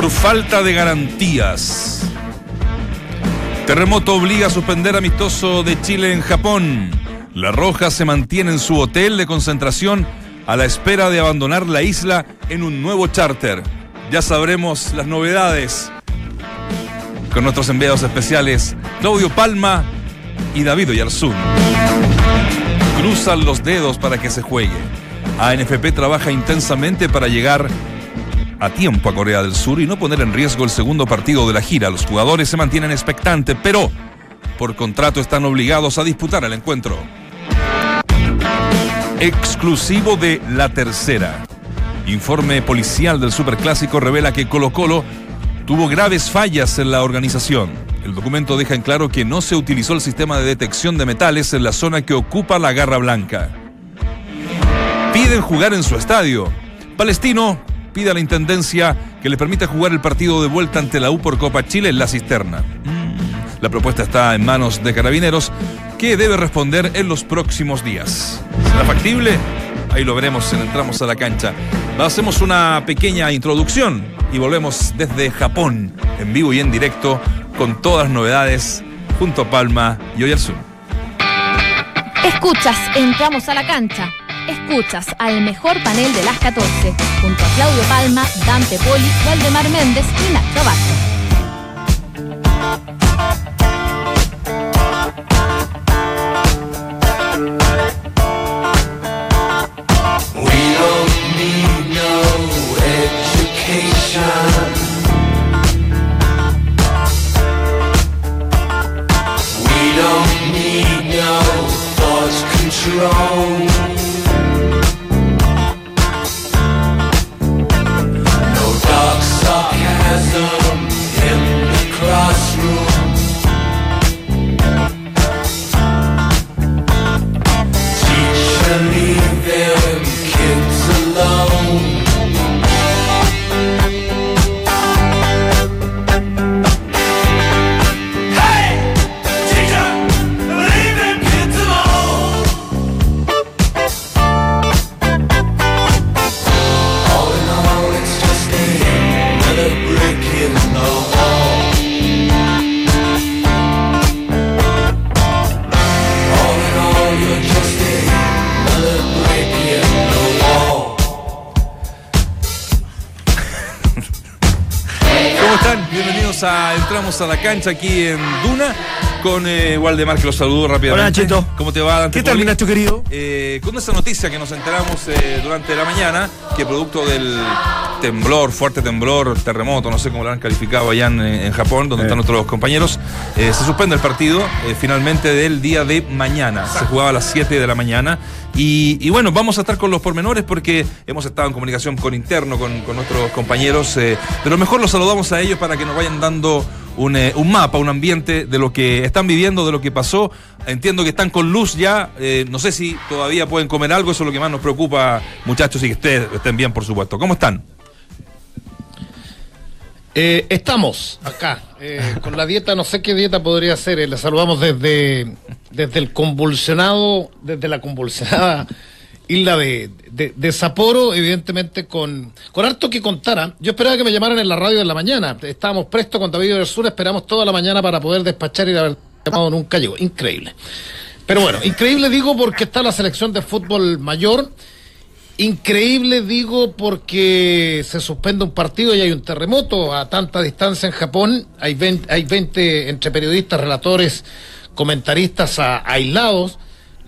por falta de garantías. Terremoto obliga a suspender amistoso de Chile en Japón. La Roja se mantiene en su hotel de concentración a la espera de abandonar la isla en un nuevo charter. Ya sabremos las novedades con nuestros enviados especiales Claudio Palma y David Oyarzún. Cruzan los dedos para que se juegue. ANFP trabaja intensamente para llegar a tiempo a Corea del Sur y no poner en riesgo el segundo partido de la gira. Los jugadores se mantienen expectantes, pero por contrato están obligados a disputar el encuentro. Exclusivo de La Tercera. Informe policial del Superclásico revela que Colo Colo tuvo graves fallas en la organización. El documento deja en claro que no se utilizó el sistema de detección de metales en la zona que ocupa la Garra Blanca. Piden jugar en su estadio. Palestino pide a la Intendencia que le permita jugar el partido de vuelta ante la U por Copa Chile en la cisterna. Mm. La propuesta está en manos de Carabineros, que debe responder en los próximos días. ¿Será factible? Ahí lo veremos si entramos a la cancha. Hacemos una pequeña introducción y volvemos desde Japón, en vivo y en directo, con todas las novedades, junto a Palma y Oyarzún. Escuchas, entramos a la cancha. Escuchas al mejor panel de las 14, junto a Claudio Palma, Dante Poli, Valdemar Méndez y Nacho Abajo. A la cancha aquí en Duna con eh, Waldemar, que los saludo rápidamente. Hola, Chito. ¿Cómo te va, Dante ¿Qué tal, Nacho querido? Eh, con esa noticia que nos enteramos eh, durante la mañana, que producto del temblor, fuerte temblor, terremoto, no sé cómo lo han calificado allá en, en Japón, donde están nuestros compañeros, eh, se suspende el partido finalmente del día de mañana. Se jugaba a las 7 de la mañana. Y, y bueno, vamos a estar con los pormenores porque hemos estado en comunicación con interno, con, con nuestros compañeros. pero mejor los saludamos a ellos para que nos vayan dando un, eh, un mapa, un ambiente de lo que están viviendo, de lo que pasó. Entiendo que están con luz ya. eh, no sé si todavía pueden comer algo. Eso es lo que más nos preocupa, muchachos, y que ustedes estén bien, por supuesto. ¿Cómo están? Eh, estamos acá con la dieta, no sé qué dieta podría ser. eh, le saludamos desde, desde el convulsionado, desde la convulsionada isla de, de, Sapporo, evidentemente con, con harto que contara. Yo esperaba que me llamaran en la radio en la mañana. Estábamos prestos con David del Sur, esperamos toda la mañana para poder despachar y la verdad, llamado nunca llegó. Increíble. Pero bueno, increíble digo porque está la selección de fútbol mayor. Increíble, digo, porque se suspende un partido y hay un terremoto a tanta distancia en Japón. Hay 20, hay 20 entre periodistas, relatores, comentaristas a- aislados.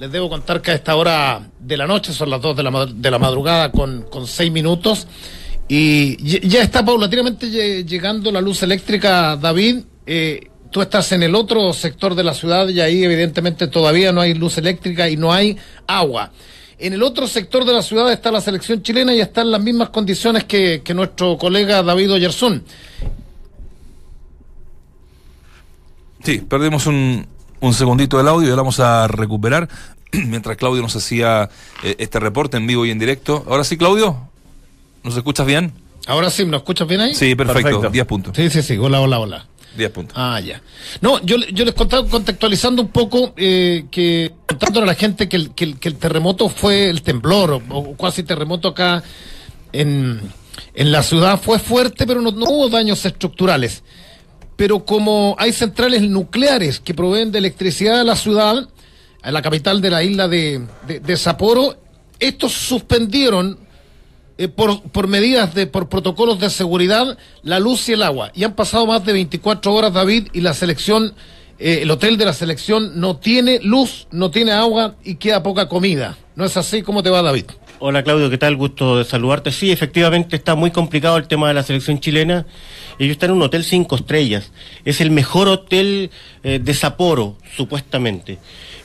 Les debo contar que a esta hora de la noche, son las 2 de la, de la madrugada con, con 6 minutos. Y ya- está paulatinamente lle- llegando la luz eléctrica, David. Eh, tú estás en el otro sector de la ciudad y ahí evidentemente todavía no hay luz eléctrica y no hay agua. En el otro sector de la ciudad está la selección chilena y está en las mismas condiciones que, que nuestro colega David Oyerzún. Sí, perdimos un, un segundito del audio y ahora vamos a recuperar mientras Claudio nos hacía eh, este reporte en vivo y en directo. Ahora sí, Claudio, ¿nos escuchas bien? Ahora sí, ¿me escuchas bien ahí? Sí, perfecto, Perfecto. 10 puntos. Sí, sí, sí, hola, hola, hola. 10 puntos. Ah, ya. No, yo, yo les contaba contextualizando un poco eh, que contándole a la gente que el, que el, que el terremoto fue el temblor o, o casi terremoto acá en, en la ciudad fue fuerte, pero no, no hubo daños estructurales. Pero como hay centrales nucleares que proveen de electricidad a la ciudad, a la capital de la isla de, de, de Sapporo, estos suspendieron eh, por, por medidas de, por protocolos de seguridad, la luz y el agua. Y han pasado más de 24 horas, David, y la selección, eh, el hotel de la selección no tiene luz, no tiene agua y queda poca comida. ¿No es así? ¿Cómo te va, David? Hola Claudio, ¿qué tal? Gusto de saludarte. Sí, efectivamente está muy complicado el tema de la selección chilena. Ellos están en un hotel cinco estrellas. Es el mejor hotel eh, de Sapporo, supuestamente.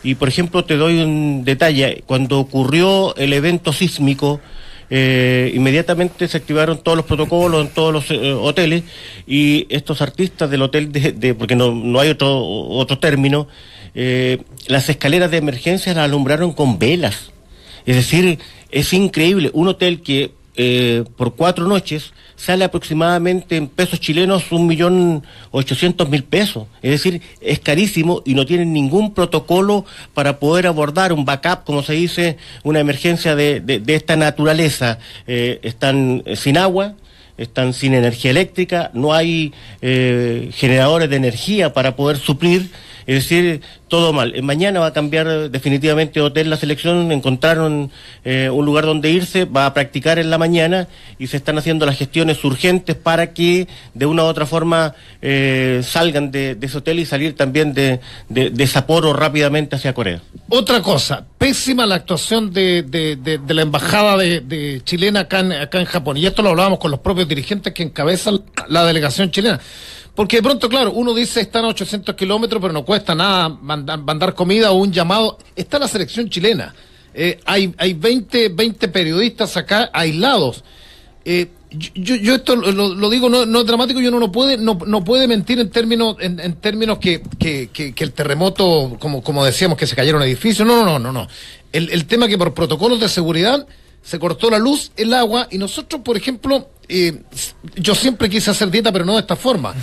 Y por ejemplo, te doy un detalle. Cuando ocurrió el evento sísmico, eh, inmediatamente se activaron todos los protocolos en todos los eh, hoteles y estos artistas del hotel, de, de- porque no, no hay otro, otro término, eh, las escaleras de emergencia las alumbraron con velas. Es decir, es increíble. Un hotel que eh, por cuatro noches sale aproximadamente en pesos chilenos un millón ochocientos mil pesos. Es decir, es carísimo y no tienen ningún protocolo para poder abordar un backup, como se dice, una emergencia de, de- esta naturaleza. Eh, están eh, sin agua, están sin energía eléctrica, no hay eh, generadores de energía para poder suplir, es decir, todo mal. Eh, Mañana va a cambiar definitivamente de hotel la selección, encontraron eh, un lugar donde irse, va a practicar en la mañana y se están haciendo las gestiones urgentes para que de una u otra forma eh, salgan de, ese hotel y salir también de, de, rápidamente hacia Corea. Otra cosa, pésima la actuación de, de- la embajada de, de chilena acá en, acá en Japón. Y esto lo hablábamos con los propios dirigentes que encabezan la delegación chilena. Porque de pronto, claro, uno dice están a 800 kilómetros, pero no cuesta nada mandar, mandar comida o un llamado. Está la selección chilena. Eh, hay hay 20, 20 periodistas acá aislados. Eh, yo, yo- yo esto lo, lo- digo no, no es dramático y uno no puede no, no puede mentir en términos en, términos que, que, que, el terremoto como como decíamos que se cayeron edificios no no no no no el, el tema que por protocolos de seguridad se cortó la luz el agua y nosotros por ejemplo eh, yo siempre quise hacer dieta pero no de esta forma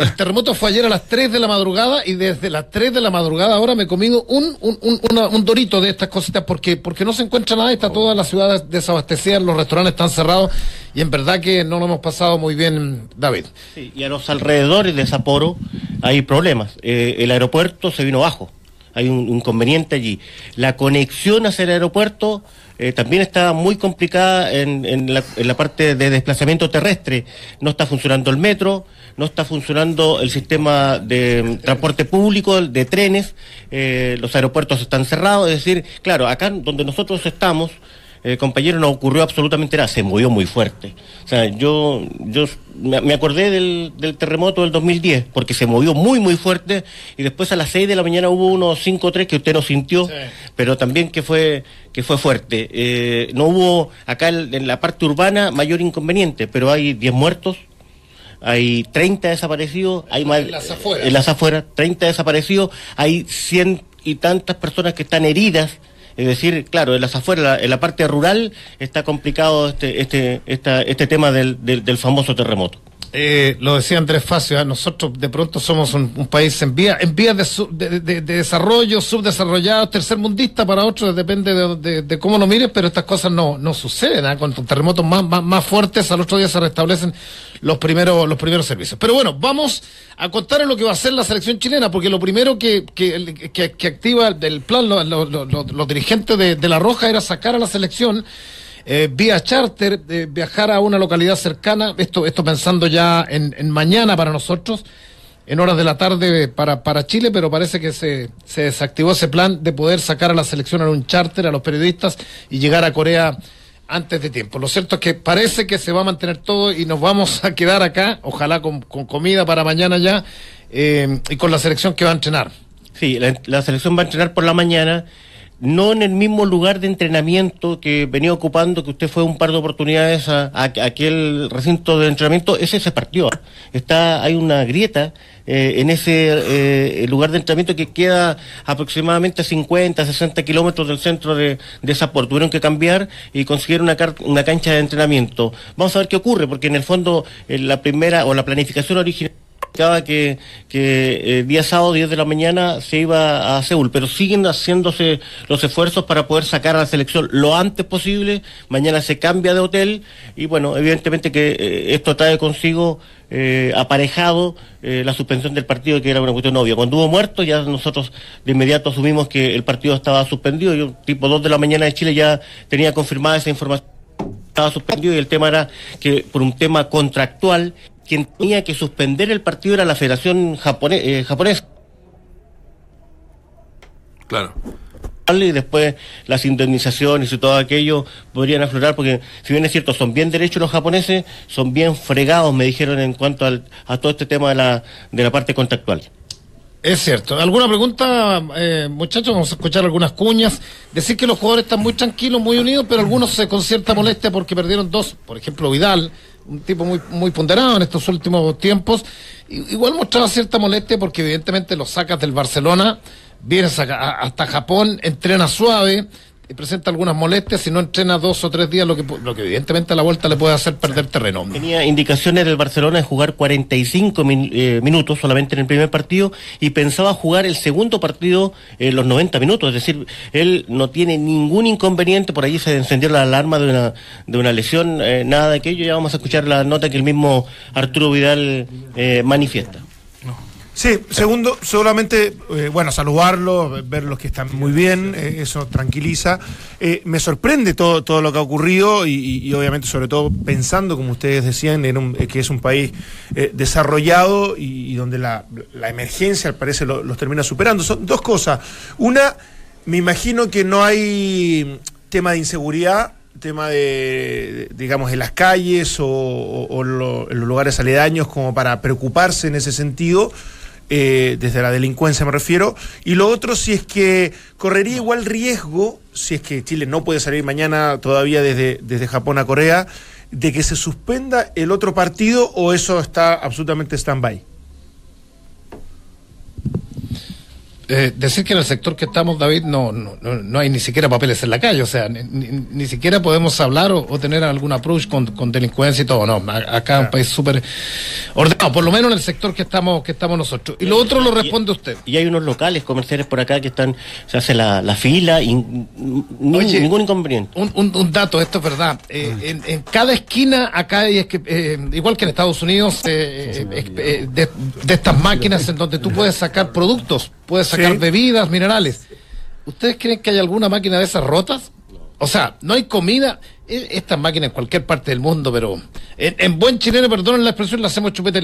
el terremoto fue ayer a las 3 de la madrugada y desde las 3 de la madrugada ahora me he comido un, un, un, un dorito de estas cositas porque, porque no se encuentra nada, está toda la ciudad desabastecida, los restaurantes están cerrados y en verdad que no lo hemos pasado muy bien, David. Y a los alrededores de Sapporo hay problemas. Eh, el aeropuerto se vino abajo. Hay un inconveniente allí. La conexión hacia el aeropuerto eh, también está muy complicada en, en la, en la parte de desplazamiento terrestre. No está funcionando el metro, no está funcionando el sistema de mm, transporte público, de trenes, eh, los aeropuertos están cerrados. Es decir, claro, acá donde nosotros estamos, eh, compañero, no ocurrió absolutamente nada, se movió muy fuerte. O sea, yo, yo me, acordé del, del terremoto del 2010, porque se movió muy, muy fuerte, y después a las 6 de la mañana hubo unos 5 o 3 que usted no sintió, pero también que fue, que fue fuerte. Eh, no hubo acá en, en la parte urbana mayor inconveniente, pero hay 10 muertos, hay 30 desaparecidos, hay más, En las afueras. en las afueras, 30 desaparecidos, hay 100 y tantas personas que están heridas. Es decir, claro, en las afueras, en la parte rural, está complicado este, este, este tema del, del, del famoso terremoto. Eh, lo decía Andrés Facio, ¿eh? nosotros de pronto somos un, país en vía, en vías de, de, de- de desarrollo, subdesarrollado, tercermundista para otros, depende de, cómo lo mires, pero estas cosas no, no suceden. ¿ah? Con terremotos más, más, más fuertes, al otro día se restablecen los primeros, los primeros servicios. Pero bueno, vamos a contar lo que va a hacer la selección chilena, porque lo primero que, que, que- que activa el plan lo- lo- lo- lo- los dirigentes de, de La Roja era sacar a la selección eh, vía charter, eh, viajar a una localidad cercana, esto, esto pensando ya en, en mañana para nosotros, en horas de la tarde para, para Chile, pero parece que se, se desactivó ese plan de poder sacar a la selección en un charter, a los periodistas y llegar a Corea antes de tiempo. Lo cierto es que parece que se va a mantener todo y nos vamos a quedar acá, ojalá con, con comida para mañana ya, eh, y con la selección que va a entrenar. Sí, la, la selección va a entrenar por la mañana, no en el mismo lugar de entrenamiento que venía ocupando, que usted fue un par de oportunidades a, a- aquel recinto de entrenamiento, ese se partió. Está, hay una grieta eh, en ese eh, lugar de entrenamiento que queda aproximadamente a 50, 60 kilómetros del centro de, de Sapporo. Tuvieron que cambiar y conseguir una, una cancha de entrenamiento. Vamos a ver qué ocurre, porque en el fondo eh, la primera o la planificación original Cada que, que eh, día sábado, 10 de la mañana, se iba a Seúl, pero siguen haciéndose los esfuerzos para poder sacar a la selección lo antes posible. Mañana se cambia de hotel y, bueno, evidentemente que eh, esto trae consigo eh, aparejado eh, la suspensión del partido, que era una cuestión obvia. Cuando hubo muertos, ya nosotros de inmediato asumimos que el partido estaba suspendido. Yo, tipo 2 de la mañana de Chile, ya tenía confirmada esa información. Estaba suspendido y el tema era que por un tema contractual quien tenía que suspender el partido era la Federación Japone- eh, Japonesa. Claro. Y después las indemnizaciones y todo aquello podrían aflorar, porque si bien es cierto, son bien derechos los japoneses, son bien fregados, me dijeron, en cuanto al- a todo este tema de la, de la parte contractual. Es cierto. ¿Alguna pregunta, eh, muchachos? Vamos a escuchar algunas cuñas. Decir que los jugadores están muy tranquilos, muy unidos, pero algunos se con cierta molestia porque perdieron dos. Por ejemplo, Vidal, un tipo muy, muy ponderado en estos últimos tiempos. Igual mostraba cierta molestia porque evidentemente los sacas del Barcelona, vienes a- hasta Japón, entrena suave, y presenta algunas molestias, si no entrena dos o tres días, lo que, lo que evidentemente a la vuelta le puede hacer perder terreno. Tenía indicaciones del Barcelona de jugar 45 min- eh, minutos solamente en el primer partido y pensaba jugar el segundo partido en los 90 minutos. Es decir, él no tiene ningún inconveniente. Por ahí se encendió la alarma de una, de una lesión, eh, nada de aquello. Ya vamos a escuchar la nota que el mismo Arturo Vidal eh, manifiesta. Sí, segundo, solamente, eh, bueno, saludarlo, verlos que están muy bien, eh, eso tranquiliza. Eh, me sorprende todo, todo lo que ha ocurrido y, y- obviamente, sobre todo, pensando, como ustedes decían, en un- eh, que es un país eh, desarrollado y, donde la, la emergencia, al parecer, lo- los termina superando. Son dos cosas. Una, me imagino que no hay tema de inseguridad tema de- digamos, en las calles o, o- o lo- en los lugares aledaños como para preocuparse en ese sentido, eh, desde la delincuencia me refiero. Y lo otro, si es que correría igual riesgo, si es que Chile no puede salir mañana todavía desde, desde Japón a Corea, de que se suspenda el otro partido o eso está absolutamente stand-by. Eh, decir que en el sector que estamos, David, no, no, no, no hay ni siquiera papeles en la calle, o sea, ni, ni- ni siquiera podemos hablar o, o tener algún approach con, con delincuencia y todo, no, acá es un país súper ordenado, por lo menos en el sector que estamos, que estamos nosotros. Y lo otro lo responde usted. Y hay unos locales comerciales por acá que están, se hace la, la fila y ni- Oye, ningún inconveniente. Un, un- un dato, esto es verdad. Eh, en, en cada esquina acá hay, es que, eh, igual que en Estados Unidos, eh, eh, eh, de, de estas máquinas en donde tú puedes sacar productos, puedes sacar Sí. bebidas, minerales. ¿Ustedes creen que hay alguna máquina de esas rotas? O sea, no hay comida. E- Estas máquinas en cualquier parte del mundo, pero en, en buen chileno, perdonen la expresión, la hacemos chupete.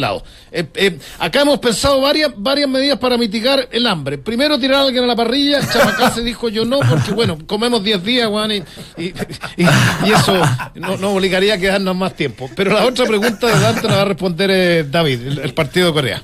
Eh, eh, acá hemos pensado varias, varias medidas para mitigar el hambre. Primero, tirar a alguien a la parrilla. Chamacá se dijo yo no, porque bueno, comemos 10 días, Juan, y, y- y- y eso no- nos obligaría a quedarnos más tiempo. Pero la otra pregunta de Dante la va a responder eh, David, el, partido de Corea.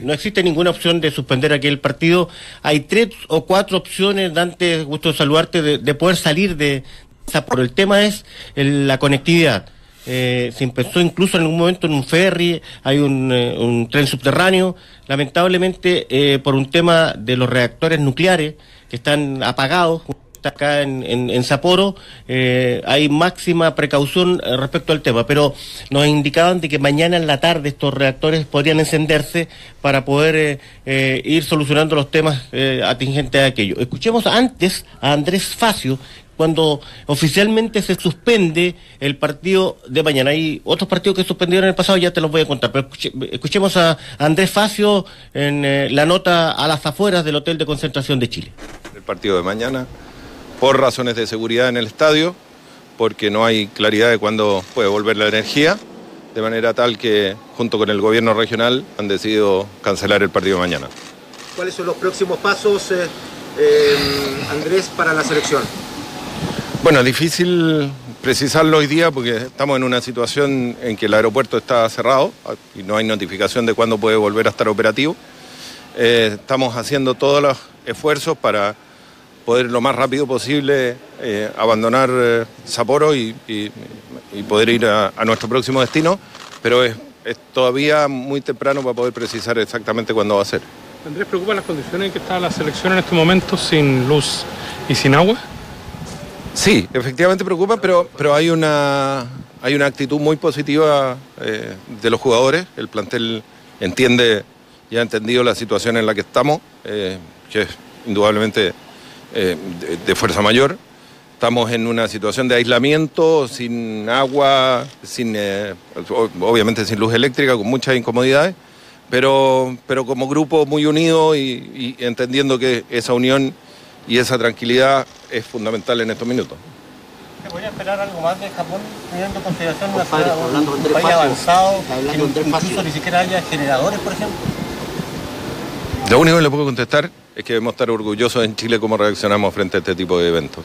No existe ninguna opción de suspender aquel partido. Hay tres o cuatro opciones, Dante, gusto saludarte, de poder salir de Sapporo. El tema es la conectividad. Eh, se empezó incluso en algún momento en un ferry, hay un, eh, tren subterráneo. Lamentablemente, eh, por un tema de los reactores nucleares que están apagados, acá en, en, en Sapporo hay máxima precaución respecto al tema, pero nos indicaban de que mañana en la tarde estos reactores podrían encenderse para poder ir solucionando los temas atingentes a aquello. Escuchemos antes a Andrés Facio cuando oficialmente se suspende el partido de mañana. Hay otros partidos que suspendieron en el pasado, ya te los voy a contar, pero escuche- escuchemos a Andrés Facio en eh, la nota a las afueras del Hotel de Concentración de Chile. el partido de mañana por razones de seguridad en el estadio, porque no hay claridad de cuándo puede volver la energía, de manera tal que junto con el gobierno regional han decidido cancelar el partido de mañana. ¿Cuáles son los próximos pasos, eh, eh, Andrés, para la selección? Bueno, difícil precisarlo hoy día porque estamos en una situación en que el aeropuerto está cerrado y no hay notificación de cuándo puede volver a estar operativo. Eh, estamos haciendo todos los esfuerzos para poder lo más rápido posible eh, abandonar eh, Sapporo y, poder ir a, nuestro próximo destino, pero es, es todavía muy temprano para poder precisar exactamente cuándo va a ser. Andrés, ¿preocupa las condiciones en que está la selección en este momento sin luz y sin agua? Sí, efectivamente preocupa, pero, pero hay, una, hay una actitud muy positiva eh, de los jugadores. El plantel entiende y ha entendido la situación en la que estamos, eh, que es indudablemente eh, de, fuerza mayor. Estamos en una situación de aislamiento, sin agua, sin, obviamente sin luz eléctrica, con muchas incomodidades, pero, pero como grupo muy unido y, y entendiendo que esa unión y esa tranquilidad es fundamental en estos minutos. ¿Se podría esperar algo más de Japón, teniendo en consideración una Compadre, ciudad- hablando un, Andrés país avanzado, que incluso ni siquiera haya generadores, por ejemplo? Lo único que le puedo contestar es que debemos estar orgullosos en Chile cómo reaccionamos frente a este tipo de eventos.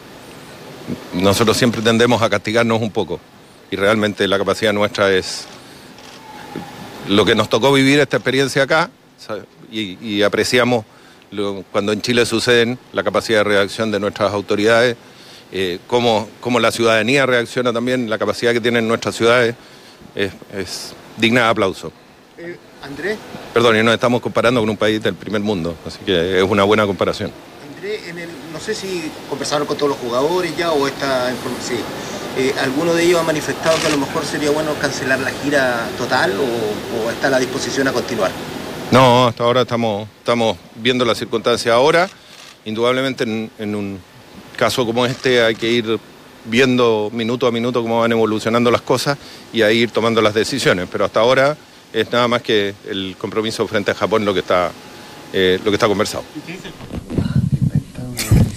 Nosotros siempre tendemos a castigarnos un poco y realmente la capacidad nuestra es lo que nos tocó vivir esta experiencia acá y, y apreciamos lo- cuando en Chile suceden la capacidad de reacción de nuestras autoridades, eh, cómo, cómo la ciudadanía reacciona también, la capacidad que tienen nuestras ciudades es, es digna de aplauso. Eh, Andrés, Perdón, y nos estamos comparando con un país del primer mundo, así que es una buena comparación. Andrés, en el- no sé si conversaron con todos los jugadores ya o esta información. Sí. Eh, ¿Alguno de ellos ha manifestado que a lo mejor sería bueno cancelar la gira total o, o está a la disposición a continuar? No, hasta ahora estamos, estamos viendo las circunstancias ahora. Indudablemente en, en un caso como este hay que ir viendo minuto a minuto cómo van evolucionando las cosas y ahí ir tomando las decisiones. Pero hasta ahora es nada más que el compromiso frente a Japón lo que está, eh, lo que está conversado.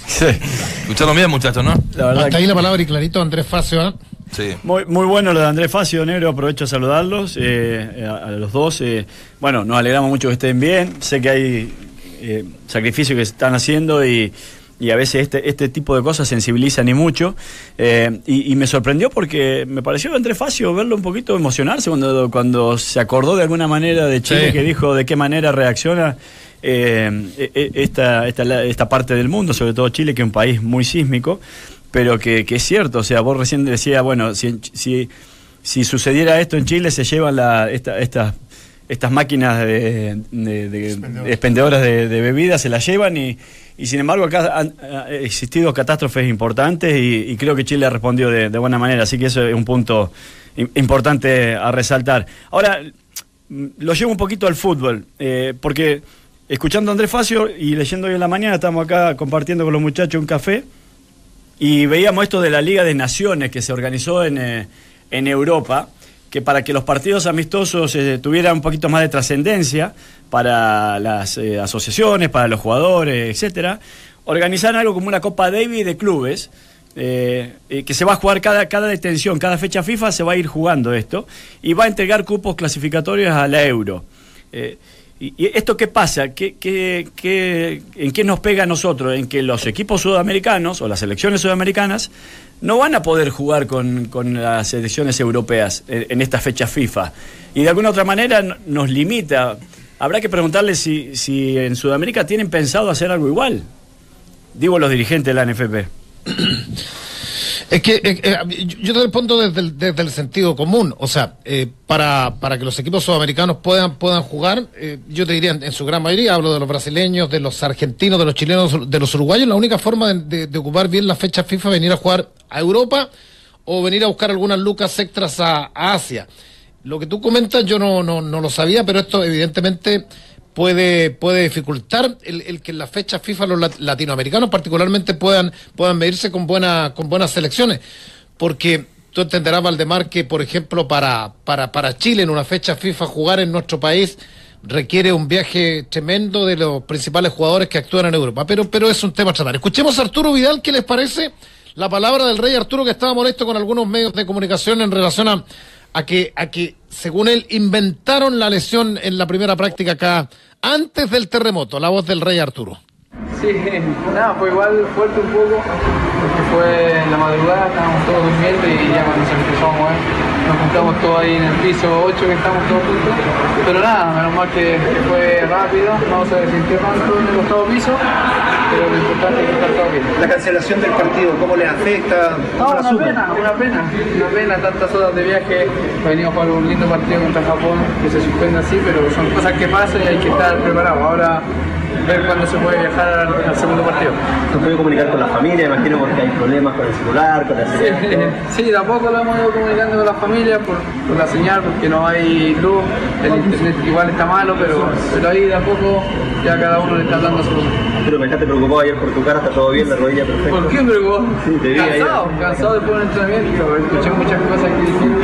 Sí. Escucharon bien, muchachos, ¿no? La verdad Hasta ahí la palabra y clarito, Andrés Facio. Sí. Muy, muy bueno lo de Andrés Facio, Negro. Aprovecho a saludarlos eh, a, a los dos. eh, bueno, nos alegramos mucho que estén bien. Sé que hay eh, sacrificios que se están haciendo y, y a veces este, este tipo de cosas sensibilizan y mucho. Eh, y, y me sorprendió porque me pareció Andrés Facio verlo un poquito emocionarse cuando, cuando se acordó de alguna manera de Chile, Sí. que dijo de qué manera reacciona. eh, e- e- esta, esta, esta parte del mundo, sobre todo Chile, que es un país muy sísmico, pero que, que es cierto, o sea, vos recién decías, bueno, si, si, si sucediera esto en Chile, se llevan la, esta, estas estas máquinas de, de- de- de expendedoras de, de bebidas, se las llevan y, y sin embargo acá han, ha existido catástrofes importantes y, y creo que Chile ha respondido de, de buena manera, así que eso es un punto im- importante a resaltar. Ahora, lo llevo un poquito al fútbol, eh, porque escuchando a Andrés Facio y leyendo hoy en la mañana, estamos acá compartiendo con los muchachos un café y veíamos esto de la Liga de Naciones que se organizó en, eh, en Europa, que para que los partidos amistosos eh, tuvieran un poquito más de trascendencia para las eh, asociaciones, para los jugadores, etcétera, organizaron algo como una Copa Davis de clubes. que se va a jugar cada, cada detención, cada fecha FIFA se va a ir jugando esto y va a entregar cupos clasificatorios a la Euro. ¿Y esto qué pasa? ¿Qué, qué- qué- en qué nos pega a nosotros? En que los equipos sudamericanos o las selecciones sudamericanas no van a poder jugar con, con las selecciones europeas en, esta fecha FIFA. Y de alguna otra manera no- nos limita. Habrá que preguntarle si, si en Sudamérica tienen pensado hacer algo igual. Digo los dirigentes de la NFP. Es que eh, eh, yo- te respondo desde el, desde el sentido común. O sea, eh, para, para que los equipos sudamericanos puedan, puedan jugar, eh, yo te diría en, su gran mayoría, hablo de los brasileños, de los argentinos, de los chilenos, de los uruguayos, la única forma de ocupar bien la fecha FIFA es venir a jugar a Europa o venir a buscar algunas lucas extras a, a Asia. Lo que tú comentas yo no, no, no lo sabía, pero esto evidentemente puede, puede dificultar el, el que en las fechas FIFA los lat- latinoamericanos particularmente puedan, puedan medirse con, buena, con buenas selecciones. Porque tú entenderás, Valdemar, que por ejemplo para, para, para Chile en una fecha FIFA jugar en nuestro país requiere un viaje tremendo de los principales jugadores que actúan en Europa. Pero, pero es un tema a tratar. Escuchemos a Arturo Vidal, ¿qué les parece? La palabra del rey Arturo que estaba molesto con algunos medios de comunicación en relación a, a que, a que, según él, inventaron la lesión en la primera práctica acá antes del terremoto. La voz del rey Arturo. Sí, nada, fue igual fuerte un poco, porque fue en la madrugada, estábamos todos durmiendo y ya cuando se empezó a mover, nos juntamos todos ahí en el piso 8 que estamos todos juntos. Pero nada, menos mal que, que fue rápido, no se sintió tanto en el octavo piso, pero lo importante es que está todo bien. La cancelación del partido, ¿cómo les afecta? No, ¿Cómo la una pena, una pena, una pena, tantas horas de viaje, venimos a jugar un lindo partido contra Japón, que se suspende así, pero son cosas que pasan y hay que estar preparado. Ahora ver cuándo se puede viajar al, al segundo partido. ¿Se puede comunicar con la familia? Imagino porque hay problemas con el celular, con la Sí, señal. sí, de a poco lo hemos ido comunicando con la familia por, por la señal, porque no hay luz, el internet igual está malo, pero, pero ahí de a poco ya cada uno le está dando su... Pero me dejaste preocupado ayer por tu cara, está todo bien, la rodilla perfecta. ¿Por qué me preocupó? Sí, te vi ahí. Cansado, cansado después del entrenamiento, escuché muchas cosas que dijeron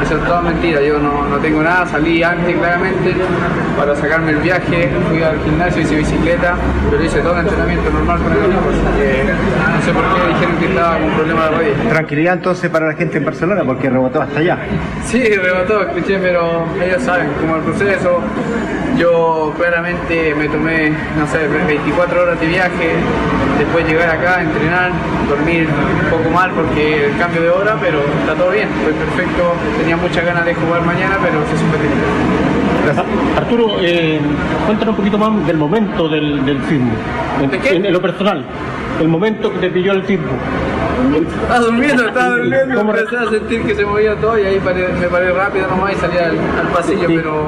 que son todas mentiras, yo no, no tengo nada, salí antes claramente para sacarme el viaje, fui al gimnasio, hice bicicleta, pero hice todo el entrenamiento normal con el equipo, así que no sé por qué dijeron que estaba con problema de rodilla. Tranquilidad entonces para la gente en Barcelona porque rebotó hasta allá. Sí, rebotó, escuché, pero ellos saben como el proceso. Yo claramente me tomé, no sé, 24 horas de viaje, después llegar acá, entrenar, dormir un poco mal porque el cambio de hora, pero está todo bien, fue perfecto. Tenía muchas ganas de jugar mañana, pero se suspendió. Arturo, eh, cuéntanos un poquito más del momento del, del sismo. En, ¿De qué? en- en lo personal, el momento que te pilló el sismo. Estaba durmiendo, estaba durmiendo ¿Cómo empecé a sentir que se movía todo y ahí paré- me paré rápido nomás y salí al, al pasillo, pero,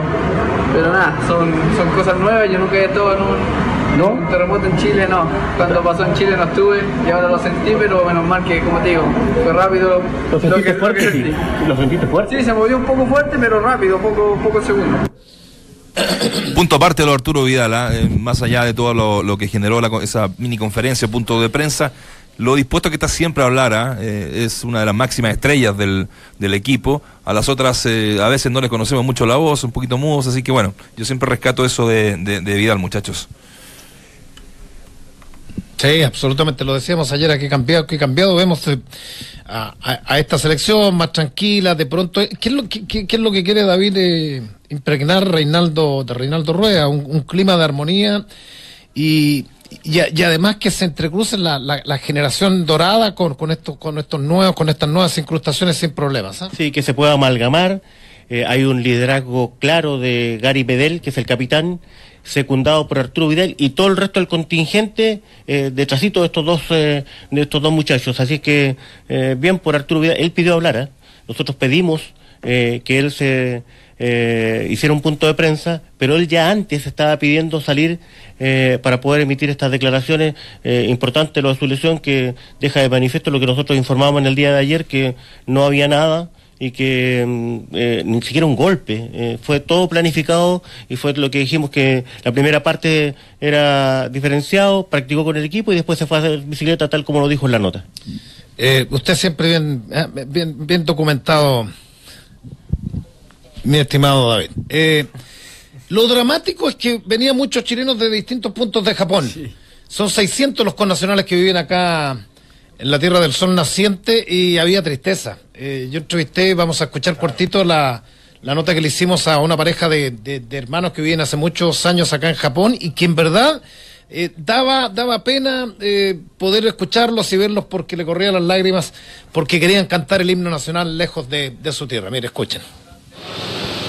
pero nada, son, son cosas nuevas, yo nunca he estado en un, un terremoto en Chile, no. Cuando pasó en Chile no estuve y ahora lo sentí, pero menos mal que, como te digo, fue rápido. ¿Lo sentiste que- lo fuerte? que Sí. sentí. ¿Lo sentiste fuerte? Sí, se movió un poco fuerte, pero rápido, poco, poco segundos. Punto aparte de lo de Arturo Vidal, ¿ah? Eh, más allá de todo lo, lo que generó la co- esa mini conferencia, punto de prensa, lo dispuesto que está siempre a hablar, ¿ah? Eh, es una de las máximas estrellas del, del equipo. A las otras eh, a veces no les conocemos mucho la voz, un poquito mudos, así que bueno, yo siempre rescato eso de, de- de Vidal, muchachos. Sí, absolutamente. Lo decíamos ayer aquí cambiado, que cambiado vemos eh, a, a- esta selección más tranquila, de pronto. eh, ¿Qué es lo, que quiere David eh, impregnar Reinaldo, de Reinaldo Rueda? Un, clima de armonía y, y, además que se entrecruce la, la, generación dorada con, con estos, con estos nuevos, con estas nuevas incrustaciones sin problemas. ¿ah? Sí, que se pueda amalgamar. Eh, hay un liderazgo claro de Gary Bedel, que es el capitán, secundado por Arturo Vidal y todo el resto del contingente eh, detrásito de estos dos eh, de estos dos muchachos. Así que eh, bien por Arturo Vidal. Él pidió hablar. ¿eh? Nosotros pedimos eh, que él se eh, hiciera un punto de prensa, pero él ya antes estaba pidiendo salir para poder emitir estas declaraciones importantes lo de su lesión que deja de manifiesto lo que nosotros informamos en el día de ayer que no había nada y que mm, eh, ni siquiera un golpe, eh, fue todo planificado y fue lo que dijimos que la primera parte era diferenciado, practicó con el equipo y después se fue a hacer bicicleta tal como lo dijo en la nota. Eh, usted siempre bien, bien, bien documentado, mi estimado David. Eh, lo dramático es que venían muchos chilenos de distintos puntos de Japón. Son 600 los connacionales que viven acá en la Tierra del Sol naciente y había tristeza. Eh, yo entrevisté, vamos a escuchar cortito la, la nota que le hicimos a una pareja de, de- hermanos que viven hace muchos años acá en Japón y que en verdad eh, daba, daba pena eh, poder escucharlos y verlos porque le corrían las lágrimas porque querían cantar el himno nacional lejos de, de su tierra. Mire, escuchen.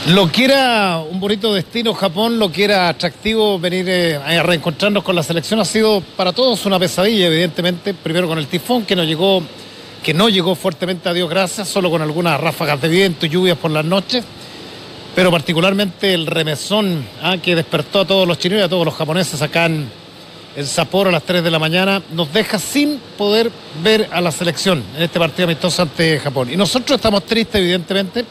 Lo que era un bonito destino Japón, lo que era atractivo venir eh, a reencontrarnos con la selección ha sido para todos una pesadilla, evidentemente. Primero con el tifón que no llegó, que no llegó fuertemente a Dios gracias, solo con algunas ráfagas de viento y lluvias por las noches. Pero particularmente el remesón ah, que despertó a todos los chinos y a todos los japoneses acá en, en Sapporo a las 3 de la mañana, nos deja sin poder ver a la selección en este partido amistoso ante Japón. Y nosotros estamos tristes, evidentemente,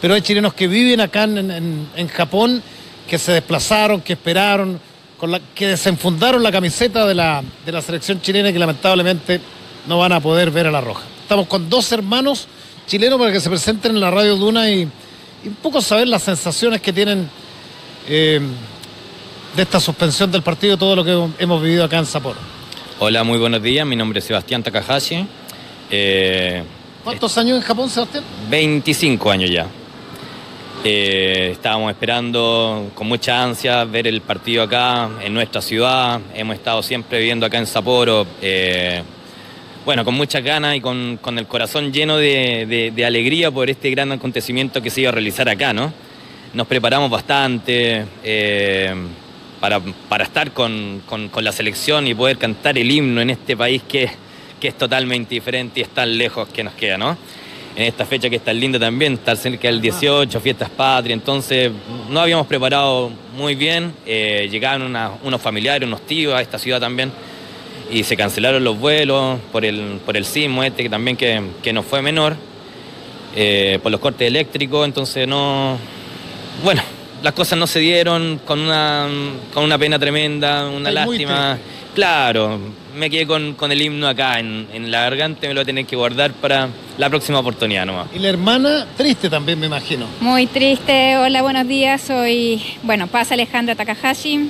pero hay chilenos que viven acá en, en- en Japón, que se desplazaron, que esperaron, con la, que desenfundaron la camiseta de la, de la selección chilena y que lamentablemente no van a poder ver a la roja. Estamos con dos hermanos chilenos para que se presenten en la radio Duna y, y un poco saber las sensaciones que tienen eh, de esta suspensión del partido y todo lo que hemos vivido acá en Sapporo. Hola, muy buenos días. Mi nombre es Sebastián Takahashi. Eh, ¿Cuántos años en Japón, Sebastián? 25 años ya. Eh, estábamos esperando con mucha ansia ver el partido acá en nuestra ciudad. Hemos estado siempre viviendo acá en Sapporo. eh, bueno, con muchas ganas y con, con el corazón lleno de, de- alegría por este gran acontecimiento que se iba a realizar acá, ¿no? Nos preparamos bastante eh, para, para estar con, con- con la selección y poder cantar el himno en este país que, que es totalmente diferente y es tan lejos que nos queda, ¿no? En esta fecha que es tan linda también, estar cerca del 18, fiestas patrias, entonces no habíamos preparado muy bien, eh, llegaban una- unos familiares, unos tíos a esta ciudad también y se cancelaron los vuelos por el, por el sismo este que también que, que no fue menor, eh, por los cortes eléctricos, entonces no, bueno, las cosas no se dieron con una, con una pena tremenda, una lástima. Claro, me quedé con, con el himno acá en, en la garganta, me lo voy a tener que guardar para la próxima oportunidad nomás. Y la hermana, triste también, me imagino. Muy triste. Hola, buenos días. Soy, bueno, Paz Alejandra Takahashi.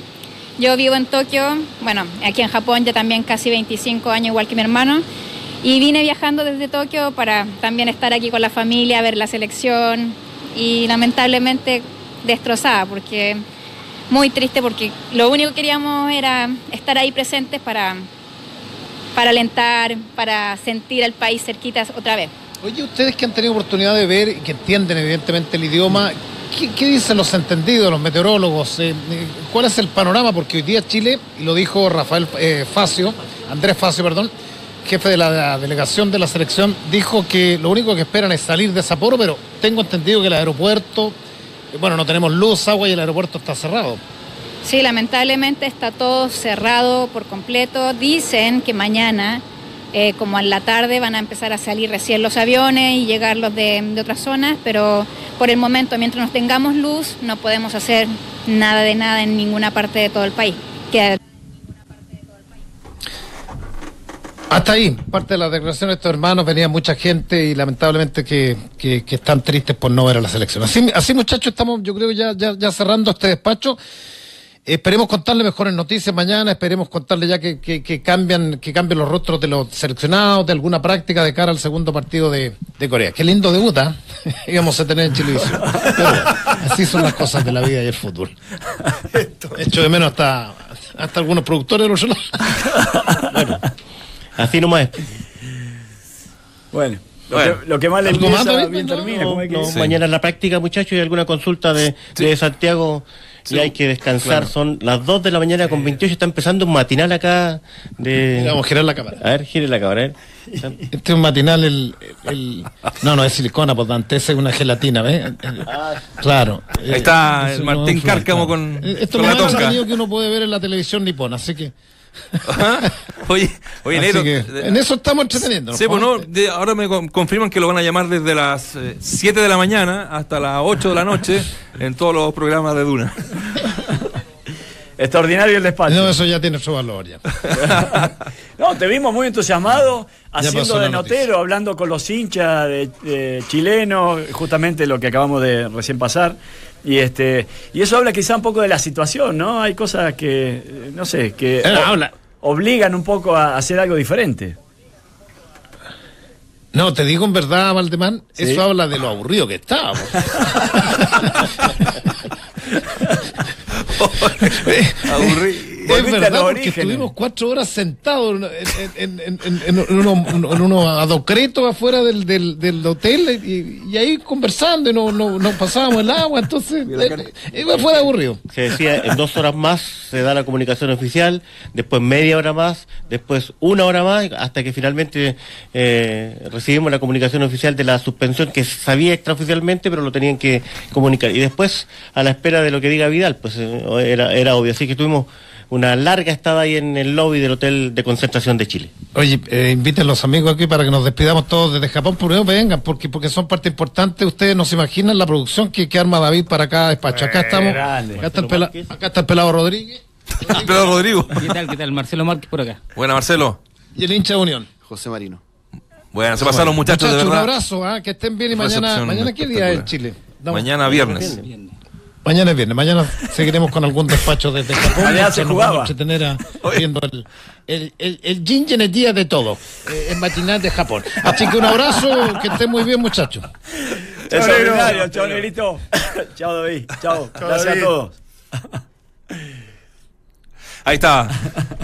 Yo vivo en Tokio, bueno, aquí en Japón ya también casi 25 años, igual que mi hermano. Y vine viajando desde Tokio para también estar aquí con la familia, ver la selección. Y lamentablemente destrozada, porque muy triste, porque lo único que queríamos era estar ahí presentes para, para alentar, para sentir al país cerquitas otra vez. Oye, ustedes que han tenido oportunidad de ver y que entienden evidentemente el idioma, ¿qué, dicen los entendidos, los meteorólogos? Eh, eh, ¿Cuál es el panorama? Porque hoy día Chile, y lo dijo Rafael eh, Facio, Andrés Facio, perdón, jefe de la, de la delegación de la selección, dijo que lo único que esperan es salir de Sapporo, pero tengo entendido que el aeropuerto, bueno, no tenemos luz, agua y el aeropuerto está cerrado. Sí, lamentablemente está todo cerrado por completo. Dicen que mañana, eh, como en la tarde, van a empezar a salir recién los aviones y llegar los de, de otras zonas, pero por el momento, mientras nos tengamos luz, no podemos hacer nada de nada en ninguna parte de todo el país. Que Hasta ahí, parte de la declaración de estos hermanos, venía mucha gente y lamentablemente que, que- que están tristes por no ver a la selección. Así, así muchachos, estamos yo creo ya, ya, ya cerrando este despacho. Esperemos contarle mejores noticias mañana, esperemos contarle ya que, que, que cambian, que cambien los rostros de los seleccionados, de alguna práctica de cara al segundo partido de, de Corea. Qué lindo debut, ¿ah? íbamos a tener en Chilevisión. Pero así son las cosas de la vida y el fútbol. Hecho de menos hasta, hasta algunos productores de los Bueno, así nomás. Bueno, lo, Bueno. Que, lo que más le ¿Algo más, empieza, David? bien No, termina. no, ¿cómo hay que no, decir? Mañana en la práctica, muchachos, y alguna consulta de, de Santiago y hay que descansar. Claro. Son las 2 de la mañana con 28. Está empezando un matinal acá de. Vamos a girar la cámara. A ver, gire la cámara. ver. Este es un matinal, el, el- No, no, es silicona, por tanto, esa es una gelatina, ¿ves? Claro. Ahí está Eh, el Martín no Cárcamo claro. con, Eh, Esto con es más tonca. entretenido que uno puede ver en la televisión nipona, así que... Oye, oye, que eh, en eso estamos entreteniendo. Sí, pues no, de- ahora me con- confirman que lo van a llamar desde las eh, 7 de la mañana hasta las 8 de la noche en todos los programas de Duna. Extraordinario el despacho. No, eso ya tiene su valor ya. No, te vimos muy entusiasmado haciendo de la noticia. notero, hablando con los hinchas de, de chilenos, justamente lo que acabamos de recién pasar. Y este y eso habla quizá un poco de la situación, ¿no? Hay cosas que, eh, no sé, que Eh, o- habla. obligan un poco a hacer algo diferente. No, te digo en verdad, Valdemán, Sí. eso habla de lo aburrido que estábamos. Aburrí. Es verdad, porque estuvimos cuatro horas sentados en, en, en, en, en- en unos, en unos adocretos afuera del, del, del hotel y, y ahí conversando y no, no, no pasábamos el agua, entonces eh, eh, fue aburrido. Se decía, en dos horas más se da la comunicación oficial, después media hora más, después una hora más, hasta que finalmente eh, recibimos la comunicación oficial de la suspensión que sabía extraoficialmente, pero lo tenían que comunicar. Y después, a la espera de lo que diga Vidal, pues eh, era, era obvio. Así que tuvimos una larga estada ahí en el lobby del Hotel de Concentración de Chile. Oye, eh, inviten los amigos aquí para que nos despidamos todos desde Japón, primero vengan, porque, porque son parte importante. Ustedes no se imaginan la producción que, que arma David para cada despacho. Acá estamos, grande. acá está, el pela- acá está el pelado Rodríguez Pedro Rodrigo. ¿Qué tal? ¿Qué tal? Marcelo Márquez por acá. Buena, Marcelo. y el hincha de Unión. José Marino. Bueno, se pasaron muchachos, de un verdad. abrazo, ah, que estén bien y mañana, mañana ¿qué día es. Chile? Damos- Mañana viernes. Mañana es viernes, mañana seguiremos con algún despacho desde Japón. Mañana se Nos jugaba. a viendo el, el, el, el es día de todo, eh, en matinal de Japón. Así que un abrazo, que estén muy bien muchachos. Extraordinario, chao Negrito. chao David, chao. Gracias David. a todos. Ahí está,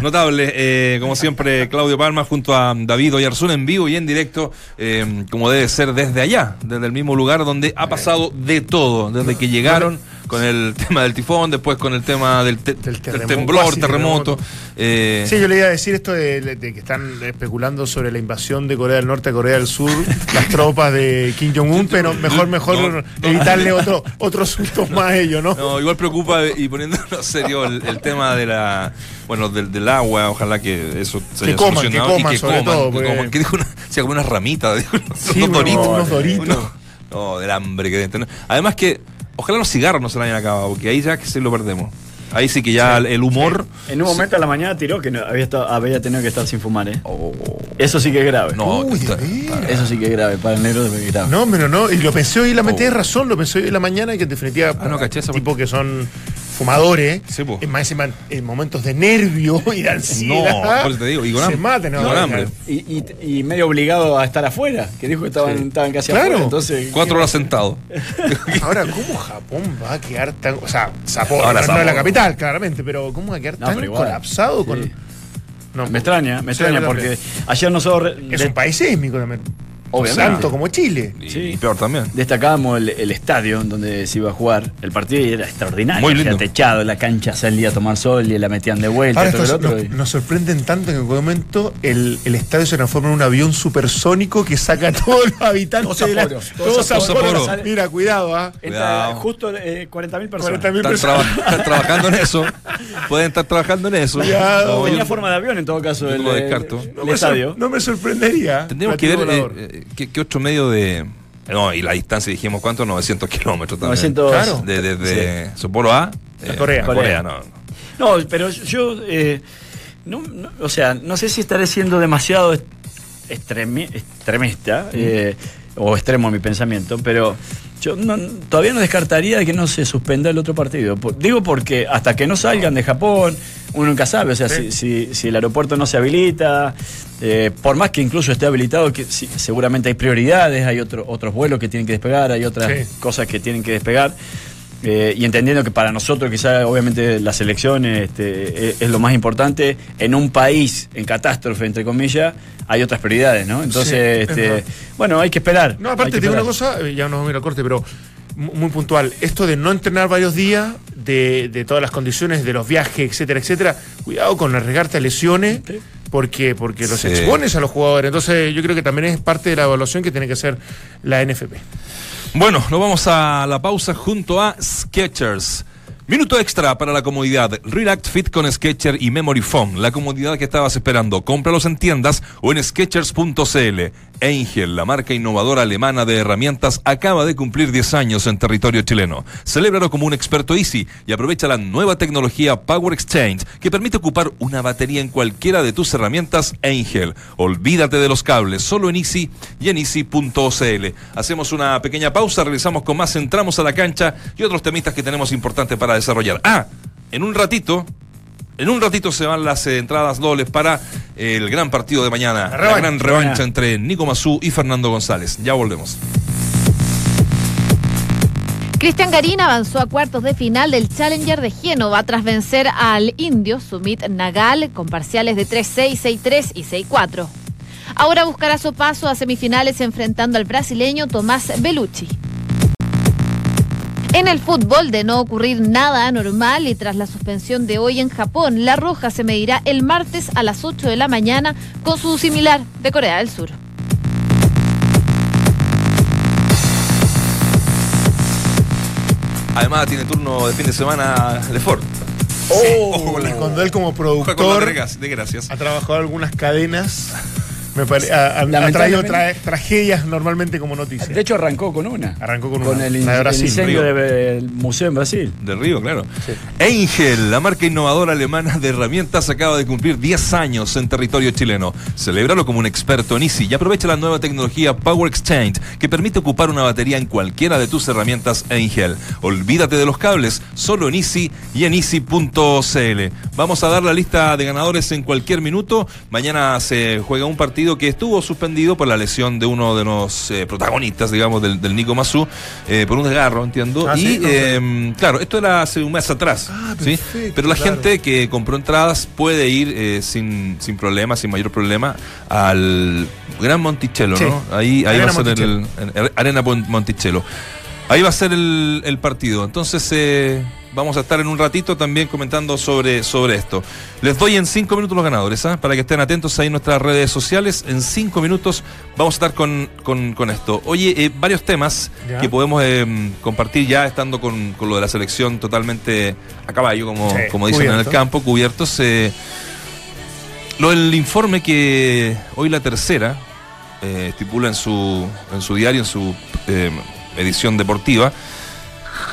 notable, eh, como siempre, Claudio Palma junto a David Oyarzún en vivo y en directo, eh, como debe ser desde allá, desde el mismo lugar donde ha pasado de todo, desde que llegaron con el tema del tifón, después con el tema del, te- del terremoto, temblor, cuasi terremoto. eh, Sí, yo le iba a decir esto de, de que están especulando sobre la invasión de Corea del Norte a Corea del Sur, las tropas de Kim Jong-un, pero mejor mejor No, no. evitarle otro, otros sustos más a ellos, ¿no? No, igual preocupa y poniéndolo serio el, el tema de la bueno del, del agua, ojalá que eso se Que haya coman, solucionado que coman, y que sobre coman, todo, que porque- coman. Que dijo una, se como unas ramitas, dijo unos, Sí, doritos. unos doritos. Unos- no, del hambre que deben tener. Además que ojalá los cigarros no se le hayan acabado, porque ahí ya que se lo perdemos. Ahí sí que ya el- el humor En un momento a la mañana tiró que no, había, estado- había tenido que estar sin fumar, ¿eh? Eso sí que es grave. No, Uy, está-. Eso sí que es grave, para el negro es grave. No, pero no, y lo pensé hoy, la Oh. metí de razón, lo pensé hoy en la mañana y que en definitiva, Ah, no, caché esa tipo que son fumadores, Sí, po. en, más en momentos de nervio y de ansiedad, No, por eso te digo, y con se maten. Y ¿no? con hambre. Y, y- y medio obligado a estar afuera, que dijo que estaban, estaban casi Claro. afuera. Entonces, cuatro horas sentado. Ahora, ¿cómo Japón va a quedar tan. O sea, Sapporo, Ahora no, no es la capital, claramente, pero ¿cómo va a quedar No, tan colapsado Sí. con. No, me extraña, me Sí, extraña porque ayer nosotros Es un país sísmico también. Obviamente. Santo como Chile. Y, Sí. y peor también. destacábamos el, el estadio en donde se iba a jugar el partido y era extraordinario. Muy lindo. techado, la cancha salía a tomar sol y la metían de vuelta. Ahora todo esto el otro, nos, y- nos sorprenden tanto que en algún momento el, el estadio se transforma en un avión supersónico que saca a todos los habitantes Todo de la. Todos. Mira, cuidado, ¿ah? Justo eh, 40.000 personas. 40.000 Están, personas. traba- están trabajando en eso. Pueden estar trabajando en eso. Cuidado. No, Tenía forma de avión en todo caso. Yo el, lo el- descarto. el No me, estadio. no me sorprendería. Tendríamos que ver qué, qué otro medio de. No, y la distancia dijimos cuánto, 900 kilómetros también. 900, Claro. De, Desde Sapporo a eh, Corea. Corea, no. No, pero yo, eh, no, no- o sea, no sé si estaré siendo demasiado extremi- extremista eh, o extremo mi pensamiento, pero yo no- todavía no descartaría de que no se suspenda el otro partido. Digo porque hasta que no salgan de Japón, uno nunca sabe, o sea, Sí. si, si- si el aeropuerto no se habilita, eh, por más que incluso esté habilitado, que sí, seguramente hay prioridades, hay otro- otros vuelos que tienen que despegar, hay otras Sí. cosas que tienen que despegar. Eh, y entendiendo que para nosotros quizá obviamente la selección este, es, es lo más importante, en un país en catástrofe, entre comillas, hay otras prioridades, ¿no? Entonces, Sí, este, bueno, hay que esperar. No, aparte digo una cosa, eh, ya nos vamos a ir al corte, pero mu- muy puntual. Esto de no entrenar varios días, de, de todas las condiciones, de los viajes, etcétera, etcétera. Cuidado con arriesgarte a lesiones, porque, porque los Sí. expones a los jugadores. Entonces, yo creo que también es parte de la evaluación que tiene que hacer la NFP. Bueno, nos vamos a la pausa junto a Sketchers. Minuto extra para la comodidad. Relax Fit con Sketcher y Memory Foam. La comodidad que estabas esperando. Cómpralos en tiendas o en Sketchers.cl. Angel, la marca innovadora alemana de herramientas, acaba de cumplir 10 años en territorio chileno. Celébralo como un experto Easy y aprovecha la nueva tecnología Power Exchange que permite ocupar una batería en cualquiera de tus herramientas Angel. Olvídate de los cables, solo en Easy y en Easy.cl. Hacemos una pequeña pausa, regresamos con más, entramos a la cancha y otros temitas que tenemos importantes para desarrollar. Ah, en un ratito, en un ratito se van las eh, entradas dobles para el gran partido de mañana. La, revancha. gran revancha entre Nico Mazú y Fernando González. Ya volvemos. Cristian Garín avanzó a cuartos de final del Challenger de Génova tras vencer al indio Sumit Nagal con parciales de 3-6, 6-3 y 6-4. Ahora buscará su paso a semifinales enfrentando al brasileño Tomás Bellucci. En el fútbol, de no ocurrir nada anormal y tras la suspensión de hoy en Japón, La Roja se medirá el martes a las 8 de la mañana con su similar de Corea del Sur. Además tiene turno de fin de semana de Ford. Ojo con la- Cuando él como con productor de gra- de gracias. ha trabajado algunas cadenas, me pare- ha, traído tra- tragedias normalmente como noticia. De hecho, arrancó con una. Arrancó con, Con una, el, de el incendio del museo en Brasil. Del Río, claro. Angel, la marca innovadora alemana de herramientas, acaba de cumplir 10 años en territorio chileno. Celébralo como un experto en Easy y aprovecha la nueva tecnología Power Exchange que permite ocupar una batería en cualquiera de tus herramientas Angel. Olvídate de los cables, solo en Easy y en Easy.cl. Vamos a dar la lista de ganadores en cualquier minuto. Mañana se juega un partido que estuvo suspendido por la lesión de uno de los eh, protagonistas, digamos, del, del Nico Mazú, eh, por un desgarro, entiendo. Ah, y sí, no, eh, claro, esto era hace un mes atrás. Ah, ¿sí? Pero la claro. gente que compró entradas puede ir eh, sin, sin problema, sin mayor problema, al Gran Monticello, Sí. ¿no? Ahí, ahí Arena va a ser el, en- Arena Monticello. Ahí va a ser el, el partido. Entonces eh, vamos a estar en un ratito también comentando sobre, sobre esto. Les doy en cinco minutos los ganadores, ¿ah? para que estén atentos ahí en nuestras redes sociales. En cinco minutos vamos a estar con, con- con esto. Oye, eh, varios temas Ya. que podemos eh, compartir ya estando con, con lo de la selección totalmente a caballo, como, Sí, como dicen en el campo, cubiertos. eh, lo del informe que hoy la tercera eh, estipula en su, en su diario, en su eh, edición deportiva,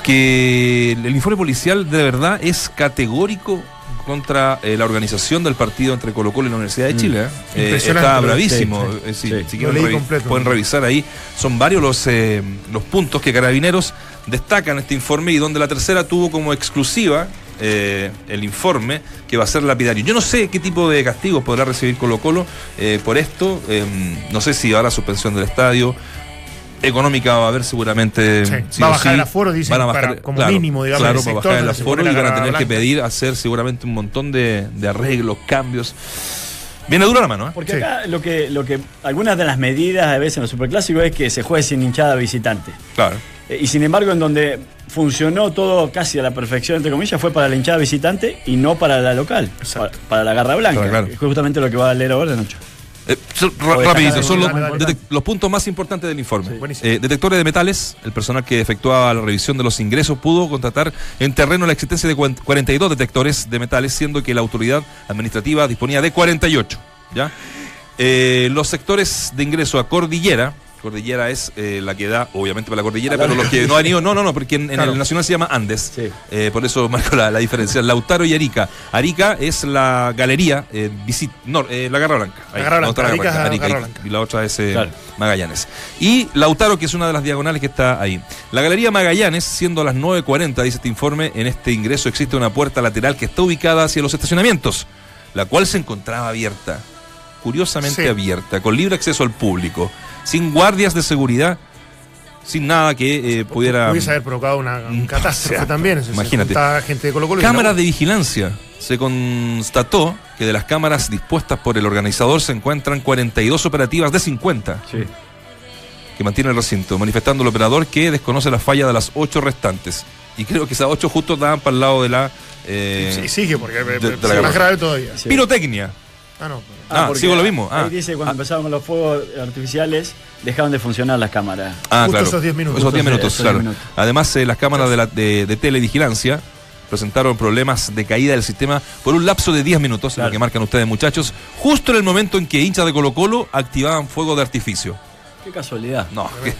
que el informe policial de verdad es categórico contra eh, la organización del partido entre Colo Colo y la Universidad de Mm. Chile. Impresionante. está bravísimo. Sí, sí. Si- Sí. si Lo quieren leí revi- completo. pueden revisar ahí. Son varios los, eh, los puntos que Carabineros destacan en este informe y donde la tercera tuvo como exclusiva eh, el informe que va a ser lapidario. Yo no sé qué tipo de castigos podrá recibir Colo Colo eh, por esto. Eh, no sé si habrá suspensión del estadio. Económica va a haber seguramente. Sí. sí Va a bajar sí. el aforo, dicen, Van a para- bajar, como claro, mínimo, digamos, Claro, el va a bajar el aforo y van a tener que pedir hacer seguramente un montón de, de arreglos, cambios. Viene dura la mano, ¿eh? Porque acá lo que, lo que algunas de las medidas a veces en los superclásicos es que se juegue sin hinchada visitante. Claro. Eh, Y sin embargo, en donde funcionó todo casi a la perfección, entre comillas, fue para la hinchada visitante y no para la local, para, para la garra blanca. Claro, claro. que es justamente lo que va a leer ahora, Nacho. Eh, rapidito, son los, puntos más importantes del informe. Eh, detectores de metales, el personal que efectuaba la revisión de los ingresos pudo contratar en terreno la existencia de cuan- 42 detectores de metales, siendo que la autoridad administrativa disponía de 48. ¿ya? Eh, los sectores de ingreso a Cordillera, Cordillera es eh, la que da, obviamente, para la Cordillera, pero los que no han ido, no, no, no, porque en, el Nacional se llama Andes, Eh, por eso marco la, la diferencia. Lautaro y Arica. Arica es la galería, eh, visit, no, eh, la Garra Blanca. La Garra Blanca, Arica Arica, Garra y- Blanca. y la otra es Claro. Magallanes. Y Lautaro, que es una de las diagonales que está ahí. La Galería Magallanes, siendo las 9.40, dice este informe, en este ingreso existe una puerta lateral que está ubicada hacia los estacionamientos, la cual se encontraba abierta, curiosamente Sí. abierta, con libre acceso al público, sin guardias de seguridad, sin nada que eh, pudiera... Pudiese haber provocado una, un catástrofe o sea, también. es imagínate. gente de Colo Colo Cámaras no. de vigilancia. Se constató que de las cámaras dispuestas por el organizador se encuentran 42 operativas de 50 que mantiene el recinto, manifestando el operador que desconoce la falla de las 8 restantes. Y creo que esas 8 justo daban para el lado de la... eh, Sí, sigue, porque eh, es más garra. grave todavía. Pirotecnia. Ah, no. Ah, sigo lo mismo. Ah. Ahí dice cuando empezaron con los fuegos artificiales, dejaron de funcionar las cámaras. Ah, Justo claro. esos 10 minutos. Esos 10 minutos, Esos claro. 10 minutos. Además, eh, las cámaras de, la- de- de televigilancia presentaron problemas de caída del sistema por un lapso de 10 minutos, lo que marcan ustedes, muchachos, justo en el momento en que hinchas de Colo Colo activaban fuego de artificio. Qué casualidad. No, que-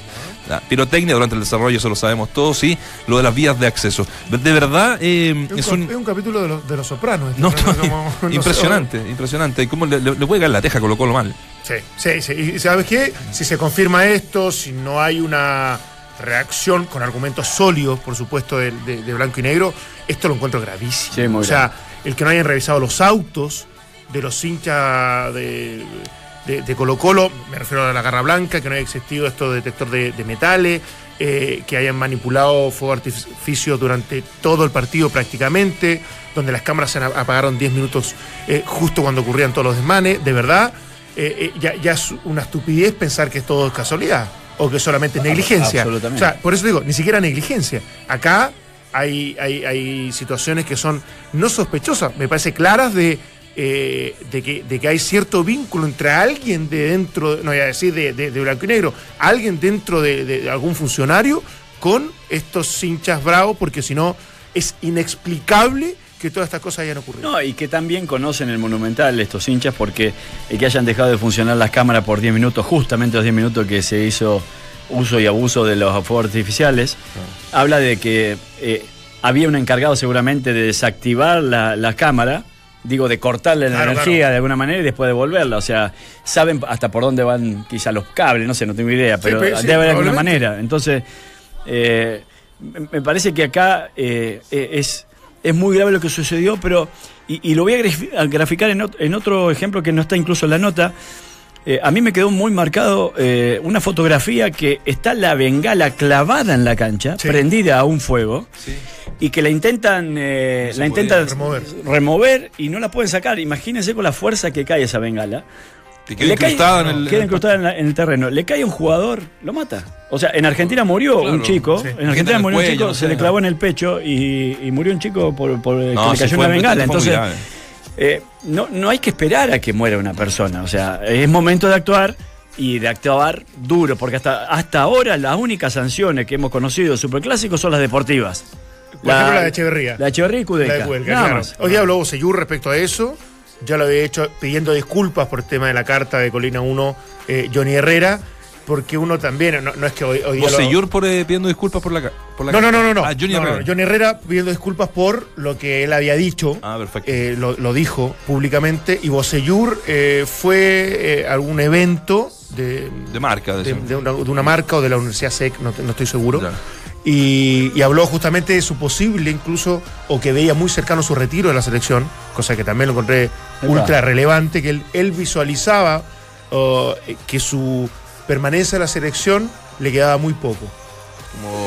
la pirotecnia durante el desarrollo, eso lo sabemos todos, y lo de las vías de acceso. De verdad, eh, Es es un, es un capítulo de, los- de los sopranos. este, No, como- no sé. impresionante, impresionante. ¿Cómo le, le- le puede caer la teja a Colo Colo mal? Sí, sí, sí. Y sabes qué? Si se confirma esto, si no hay una reacción con argumentos sólidos, por supuesto, de, de- de blanco y negro, esto lo encuentro gravísimo. Sí, muy o sea, el que no hayan revisado los autos de los hinchas de, de, de Colo Colo, me refiero a la Garra Blanca, que no haya existido esto de detector de, de metales, eh, que hayan manipulado fuego de artificio durante todo el partido prácticamente, donde las cámaras se ap- apagaron 10 minutos eh, justo cuando ocurrían todos los desmanes, de verdad, eh, ya, ya es una estupidez pensar que todo es casualidad o que solamente es negligencia. O sea, por eso digo, ni siquiera negligencia. Acá hay, hay, hay situaciones que son no sospechosas, me parece claras de, eh, de, que, de que hay cierto vínculo entre alguien de dentro, no voy a decir de, de- de blanco y negro, alguien dentro de, algún funcionario con estos hinchas bravos, porque si no es inexplicable que todas estas cosas hayan ocurrido. No, y que también conocen el Monumental estos hinchas porque que hayan dejado de funcionar las cámaras por 10 minutos, justamente los 10 minutos que se hizo uso y abuso de los fuegos artificiales, habla de que eh, había un encargado seguramente de desactivar la, la cámara, digo, de cortarle la Claro, energía claro. de alguna manera y después devolverla. O sea, saben hasta por dónde van quizá los cables, no sé, no tengo idea, pero sí, debe haber alguna manera. Entonces, eh, me parece que acá eh, eh, es, es muy grave lo que sucedió, pero, y, y lo voy a graficar en, ot- en otro ejemplo que no está incluso en la nota. Eh, a mí me quedó muy marcado eh, una fotografía que está la bengala clavada en la cancha, prendida a un fuego, y que la intentan, eh, la intentan remover. remover y no la pueden sacar. Imagínense con la fuerza que cae esa bengala. Que cae- en el- queda incrustada en, la- en el terreno. Le cae un jugador, lo mata. O sea, en Argentina murió Claro, un chico. sí. En Argentina murió un chico, no se le clavó en el pecho y, y murió un chico por, por que le cayó fue- una bengala. Entonces. Eh, no, no hay que esperar a que muera una persona. O sea, es momento de actuar y de actuar duro, porque hasta, hasta ahora las únicas sanciones que hemos conocido de Superclásicos son las deportivas. Por ejemplo, la de Echeverría. La de Echeverría y Kudelka. La de claro. más. Hoy día habló Bocellur respecto a eso. Ya lo había hecho pidiendo disculpas por el tema de la carta de Colina 1, eh, Johnny Herrera, porque uno también, no, no es que hoy, hoy día. lo- por, eh, pidiendo disculpas por la, por la No, no, no, no, no. Ah, Johnny No, no, Herrera. no. Johnny Herrera pidiendo disculpas por lo que él había dicho. Ah, perfecto. Eh, lo, lo dijo públicamente. Y Bocellur eh, fue eh, a algún evento de, De marca, de, de una, de una marca o de la Universidad SEC, no, estoy seguro. Y, y habló justamente de su posible, incluso, o que veía muy cercano su retiro de la selección, cosa que también lo encontré ultra relevante, que él, él visualizaba oh, eh, que su permanencia en la selección le quedaba muy poco.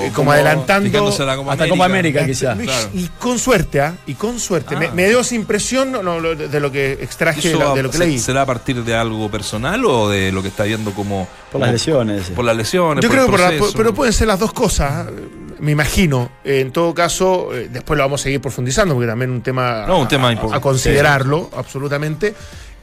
Eh, como, adelantando fijándose a la Copa Hasta Copa América, quizás. Claro. Y con suerte, ¿ah? Y con suerte. Ah. Me, me dio esa impresión no, no, lo- de lo que extraje de, ¿Eso la- de lo que se- leí. será a partir de algo personal o de lo que está viendo como. Por las lesiones. Por las lesiones. Yo por creo que por la- pero pueden ser las dos cosas, eh, me imagino. Eh, En todo caso, eh, después lo vamos a seguir profundizando, porque también es un tema, No, un tema a, importante. a considerarlo, absolutamente.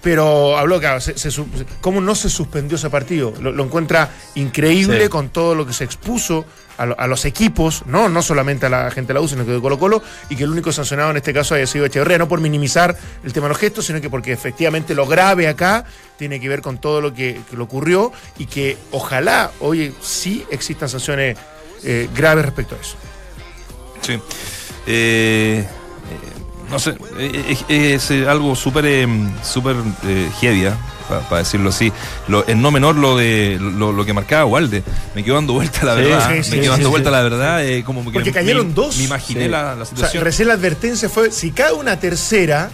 Pero habló, claro, se- se se- ¿cómo no se suspendió ese partido? Lo, lo encuentra increíble Sí. con todo lo que se expuso a, lo- a los equipos, ¿no? no solamente a la gente de la U, sino que de Colo Colo, y que el único sancionado en este caso haya sido Echeverría, no por minimizar el tema de los gestos, sino que porque efectivamente lo grave acá tiene que ver con todo lo que, que le ocurrió y que ojalá, oye, sí existan sanciones eh, graves respecto a eso. Sí. Eh, no sé, eh, eh, es, eh, algo súper eh, súper eh, heavy, para decirlo así. Lo, en no menor lo de lo, lo que marcaba Walde. Me quedó dando vuelta la Sí, verdad. sí, me quedó sí, dando vuelta la verdad. eh, como que Porque cayeron me, dos. Me imaginé la, la O sea, situación. recién la advertencia fue, si cae una tercera,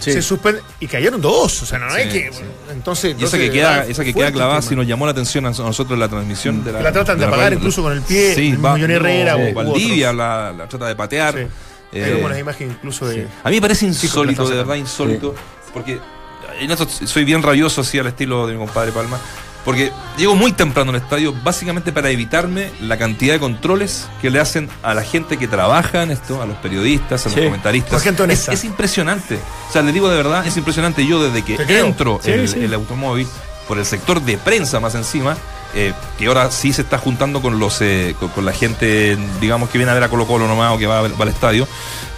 Sí. se suspende. Y cayeron dos, o sea, no Sí, es que... sí. Entonces, y esa que queda, esa que queda clavada, si nos llamó la atención a nosotros en la transmisión de la. La tratan de apagar radio. incluso con el pie, Sí, el va- Herrera u- u Valdivia la, la trata de patear. Eh, Hay como imágenes incluso de... A mí me parece insólito, de verdad insólito, porque en esto soy bien rabioso así al estilo de mi compadre Palma, porque llego muy temprano al estadio básicamente para evitarme la cantidad de controles que le hacen a la gente que trabaja en esto, a los periodistas, a Sí. los comentaristas. Es, impresionante. O sea, les digo de verdad, es impresionante. Yo desde que entro Sí, el, sí. el automóvil, por el sector de prensa más encima, eh, que ahora sí se está juntando con los eh, con, con la gente, digamos, que viene a ver a Colo Colo nomás o que va, al estadio,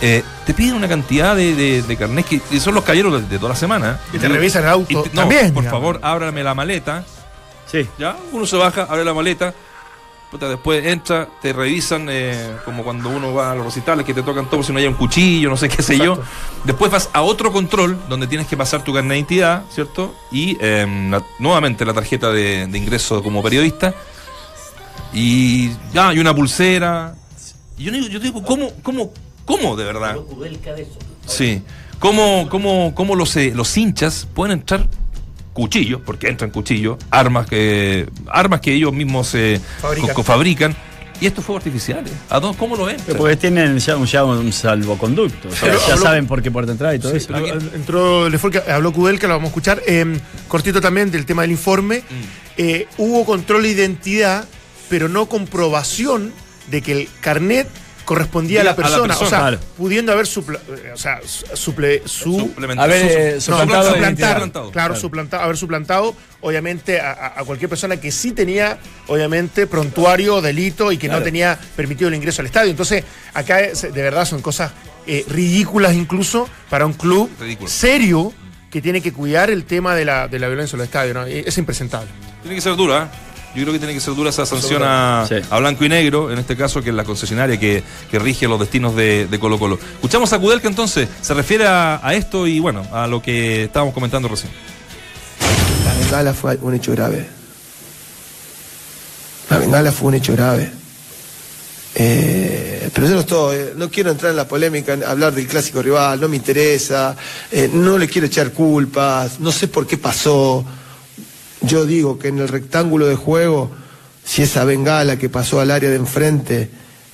eh, te piden una cantidad de, de, de que y son los caballeros de, de toda la semana. Y te revisan el auto Y te- no, también, por digamos. favor, ábrame la maleta. Sí. Ya, uno se baja, abre la maleta. Puta, después entra, te revisan eh, como cuando uno va a los recitales que te tocan todo si no hay un cuchillo, no sé qué sé yo. Después vas a otro control donde tienes que pasar tu carnet de identidad, ¿cierto? Y eh, la- nuevamente la tarjeta de, de ingreso como periodista. Y ya, hay una pulsera. Y yo digo, yo digo, ¿cómo, cómo, cómo de verdad? Sí. ¿Cómo, cómo, cómo los, eh, los hinchas pueden entrar cuchillos, porque entran cuchillos, armas que, armas que ellos mismos eh, Fabrican. co- co- fabrican, y estos fuegos artificiales? ¿A dónde, ¿Cómo lo entran? Porque tienen ya un, ya un salvoconducto. O sea, Pero ya habló- saben por qué puerta entrar y todo Sí, eso. pero entró, le fue que habló Cudel, que lo vamos a escuchar. Eh, cortito también del tema del informe. Mm. Eh, hubo control de identidad, pero no comprobación de que el carnet correspondía a la Diga, a la persona. O sea, Claro. pudiendo haber supla- eh, o sea, su- suple- su- Suplementado. Haber, eh, no, suplantado identidad. claro, Claro. suplantado, haber suplantado, obviamente, a, a- a cualquier persona que sí tenía, obviamente, prontuario, delito y que Claro. no tenía permitido el ingreso al estadio. Entonces, acá es- de verdad son cosas eh, ridículas incluso para un club Ridículo. serio que tiene que cuidar el tema de la, de la violencia en los estadios. ¿no? Es impresentable. Tiene que ser dura, ¿eh? Yo creo que tiene que ser dura esa sanción a, Sí. a blanco y negro, en este caso, que es la concesionaria que, que rige los destinos de, de Colo Colo. Escuchamos a Kudelka entonces, se refiere a, a esto y bueno, a lo que estábamos comentando recién. La bengala fue un hecho grave. La bengala fue un hecho grave. Eh, pero yo no estoy, eh, no quiero entrar en la polémica, en hablar del clásico rival, no me interesa, eh, no le quiero echar culpas, no sé por qué pasó. Yo digo que en el rectángulo de juego, si esa bengala que pasó al área de enfrente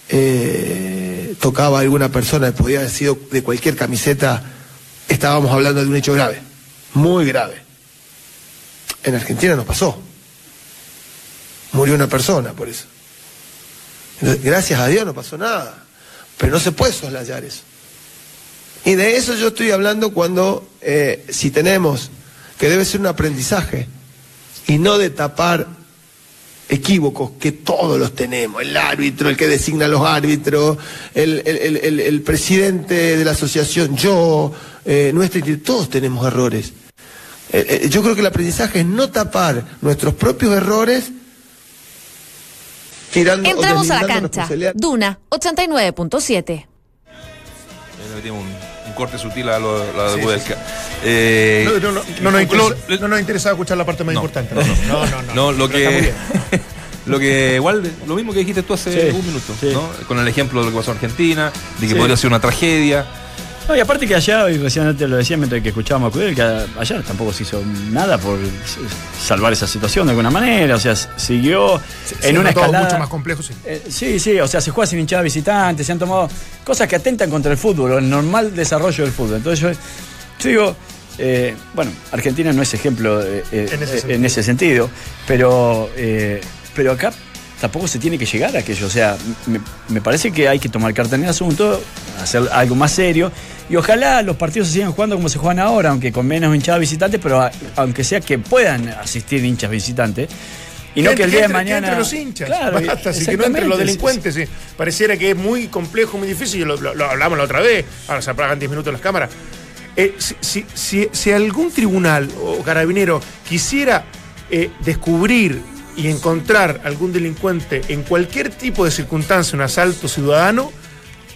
eh, tocaba a alguna persona, podía haber sido de cualquier camiseta, estábamos hablando de un hecho grave, muy grave. En Argentina no pasó. Murió una persona por eso. Gracias a Dios no pasó nada. Pero no se puede soslayar eso. Y de eso yo estoy hablando cuando, eh, si tenemos, que debe ser un aprendizaje, y no de tapar equívocos que todos los tenemos, el árbitro, el que designa a los árbitros, el, el- el- el- el presidente de la asociación, yo, eh, nuestra institu- todos tenemos errores. Eh, eh, yo creo que el aprendizaje es no tapar nuestros propios errores tirando Entramos a la cancha. Duna 89.7. Corte sutil a lo, la de Budesca. Eh, No, no, no, no, nos interesa- no nos interesaba escuchar la parte más importante. No, no, no. no, No, lo que. Lo que igual, lo mismo que dijiste tú hace Sí, un minuto, sí. ¿no? Con el ejemplo de lo que pasó en Argentina, de que Sí. podría ser una tragedia. No, y aparte que allá, y recién te lo decía mientras que escuchábamos a Cudel, que allá tampoco se hizo nada por salvar esa situación de alguna manera. O sea, siguió Se en una notó escalada. mucho más complejo, sí. Eh, sí, sí, o sea, se juega sin hinchada visitante, se han tomado cosas que atentan contra el fútbol, el normal desarrollo del fútbol. Entonces yo, yo digo, eh, bueno, Argentina no es ejemplo eh, En ese sentido. en ese sentido, pero, pero acá tampoco se tiene que llegar a aquello. O sea, me, me parece que hay que tomar carta en el asunto, hacer algo más serio, y ojalá los partidos se sigan jugando como se juegan ahora, aunque con menos hinchada visitante, pero a- aunque sea que puedan asistir hinchas visitantes. Y no que el día de entre- mañana. entre los hinchas. Claro, Basta, así que no entre los delincuentes. sí. Pareciera que es muy complejo, muy difícil. Lo, lo- lo hablamos la otra vez. Ahora se apagan 10 minutos las cámaras. Eh, si, si- si- si algún tribunal o carabinero quisiera eh, descubrir y encontrar algún delincuente en cualquier tipo de circunstancia, un asalto ciudadano,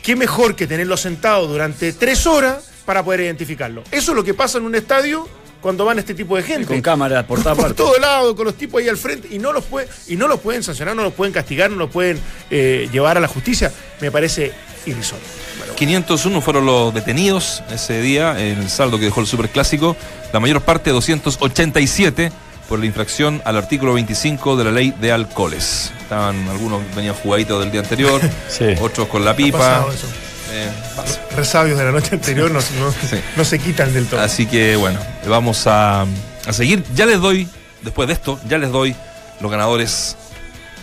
qué mejor que tenerlo sentado durante tres horas para poder identificarlo. Eso es lo que pasa en un estadio cuando van este tipo de gente. Con cámaras por todas por partes. todo lado, con los tipos ahí al frente, y no los, puede, y no los pueden sancionar, no los pueden castigar, no los pueden eh, llevar a la justicia, me parece irrisorio. 501 fueron los detenidos ese día en el saldo que dejó el superclásico. La mayor parte, 287, por la infracción al artículo 25 de la ley de alcoholes. Estaban, algunos venían jugaditos del día anterior, otros con la pipa. Eh. Resabios de la noche anterior no, no- no se quitan del todo. Así que bueno, vamos a, a seguir. Ya les doy, después de esto, ya les doy los ganadores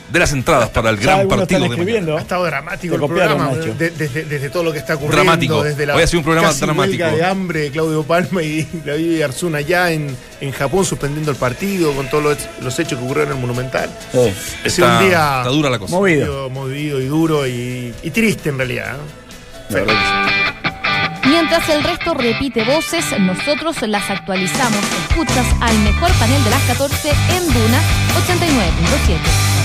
de las entradas para el gran partido de. Ha estado dramático Te el copiaron, programa, Nacho. de- desde, desde todo lo que está ocurriendo. Dramático. Desde la Hoy ha sido un programa casi dramático. de hambre de Claudio Palma y David Arzuna allá en, en Japón suspendiendo el partido con todos los, los hechos que ocurrieron en el Monumental. Ha sido Está- un día está dura la cosa. Movido, movido y duro y, y triste en realidad. ¿no? Mientras el resto repite voces, nosotros las actualizamos. Escuchas al mejor panel de las 14 en Duna 89.7.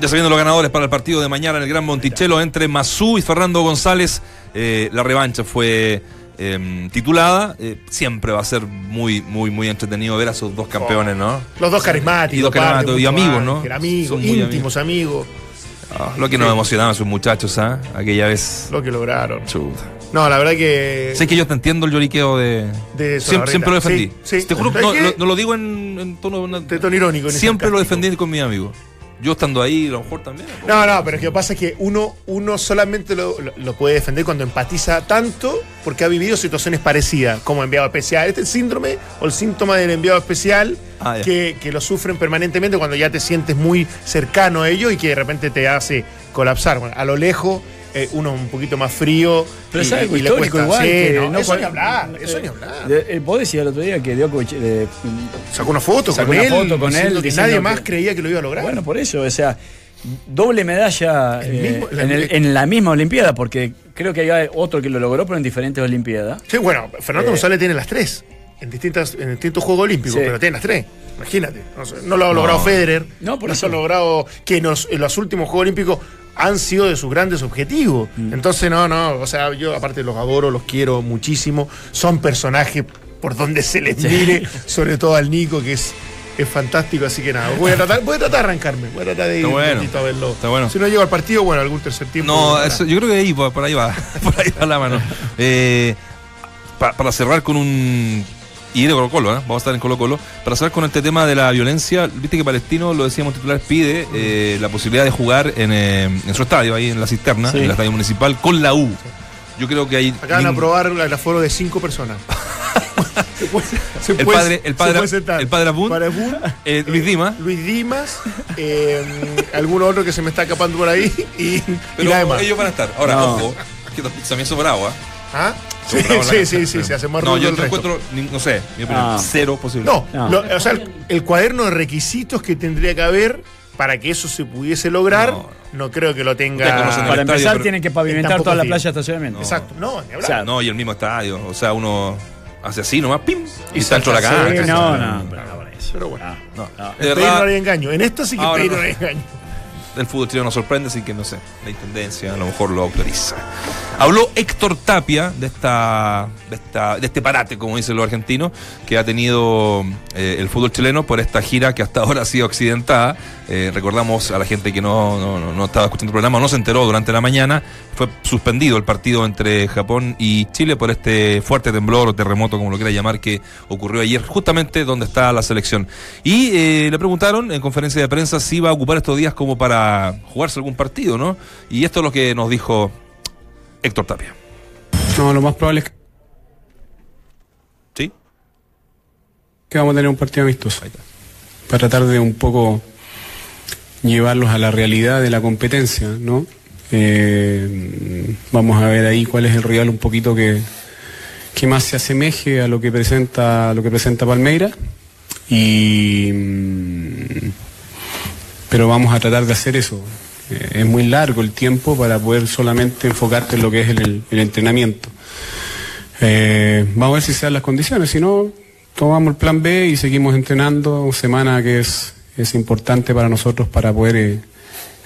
Ya sabiendo los ganadores para el partido de mañana en el Gran Monticello entre Mazú y Fernando González, eh, la revancha fue eh, titulada. Eh, siempre va a ser muy, muy, muy entretenido ver a esos dos campeones, ¿no? Los dos carismáticos. Y dos carismáticos y amigos, ¿no? que amigos, íntimos amigos. Ah, lo que nos emocionaba a esos muchachos, ¿ah? Aquella vez. Lo que lograron. Chuta. No, la verdad que. Sé que yo te entiendo el lloriqueo de. De siempre, lo defendí. Sí, sí. Te juro, ¿Sabes no, lo, no lo digo en, en tono, De tono irónico. ni Siempre lo defendí con mis amigos. Yo estando ahí, a lo mejor también. No, no, pero lo que pasa es que uno, uno solamente lo, lo- lo puede defender cuando empatiza tanto porque ha vivido situaciones parecidas, como enviado especial. Este es el síndrome o el síntoma del enviado especial Ah, que, que lo sufren permanentemente cuando ya te sientes muy cercano a ellos y que de repente te hace colapsar. Bueno, a lo lejos, eh, uno un poquito más frío. Pero y, es algo y histórico igual. Sí, que no, eso ni hablar, eso ni hablar. Eh, vos decías el otro día que Djokovic eh, Sacó una foto sacó con una él, foto con él que nadie que- más creía que lo iba a lograr. Bueno, por eso, o sea, doble medalla eh, mismo- la- en, el- en la misma Olimpiada, porque creo que hay otro que lo logró, pero en diferentes Olimpiadas. Sí, bueno, Fernando González tiene las tres. En, distintas, en distintos Juegos Olímpicos, Sí. pero tiene las tres. Imagínate. No, sé, no lo ha No. logrado Federer. No, por no eso. lo ha logrado. Que en los, en los últimos Juegos Olímpicos han sido de sus grandes objetivos. Mm. Entonces, no, no. O sea, yo aparte los adoro, los quiero muchísimo. Son personajes por donde se les mire, sobre todo al Nico, que es. Es fantástico, así que nada, voy a tratar, voy a tratar de arrancarme, voy a tratar de ir un ratito a verlo. está bueno. Si no llego al partido, bueno, algún tercer tiempo. No, eso- yo creo que ahí, por, por ahí va. Por ahí va la mano. Eh, pa- para cerrar con un. Y de Colo Colo, ¿eh? vamos a estar en Colo Colo. Para cerrar con este tema de la violencia, viste que Palestino, lo decíamos titular, pide eh, la posibilidad de jugar en, eh, en su estadio, ahí en la cisterna, Sí. en el estadio municipal, con la U. Yo creo que hay. Acaban de aprobar el aforo de cinco personas. se puede- se El puede- padre, el se padre, puede el padre Abun, Padre Abun, eh, Luis Dima. Luis Dimas, eh, algún otro que se me está escapando por ahí y, Pero ellos van a estar. Ahora, No. ojo, que también son bravos, ¿ah? ¿Ah? Sí, sí, sí, sí, se hace más No, yo el no resto. encuentro, ni- no sé, mi opinión, Ah. cero posible. No, lo- o sea, el, el cuaderno de requisitos que tendría que haber para que eso se pudiese lograr, no, creo que lo tenga. Para estadio, empezar, pero- tienen que en pavimentar toda la playa de estacionamiento. Exacto, no, ni hablar. O sea, no, y el mismo estadio. O sea, uno hace así nomás, pim, y, Y está dentro de la sí, no, no, Pero bueno, no. en De Pedir no verdad, había engaño. En esto sí que pedir no. no había engaño. El fútbol chileno nos sorprende, así que no sé, la intendencia a lo mejor lo autoriza. Habló Héctor Tapia de esta, de esta, de este parate, como dicen los argentinos, que ha tenido eh, el fútbol chileno por esta gira que hasta ahora ha sido accidentada. Eh, recordamos a la gente que no, no, estaba escuchando el programa, no se enteró durante la mañana, fue suspendido el partido entre Japón y Chile por este fuerte temblor o terremoto, como lo quiera llamar, que ocurrió ayer justamente donde está la selección. Y eh, le preguntaron en conferencia de prensa si iba a ocupar estos días como para jugarse algún partido, ¿no? Y esto es lo que nos dijo Héctor Tapia. No, lo más probable es ¿Sí? que vamos a tener un partido amistoso. Para tratar de un poco llevarlos a la realidad de la competencia, ¿no? Eh, vamos a ver ahí cuál es el rival un poquito que, que más se asemeje a lo que presenta, lo que presenta Palmeira. Y mm, pero vamos a tratar de hacer eso. Eh, es muy largo el tiempo para poder solamente enfocarte en lo que es el, el entrenamiento. Eh, vamos a ver si se dan las condiciones, si no, tomamos el plan B y seguimos entrenando, semana que es, es importante para nosotros para poder eh,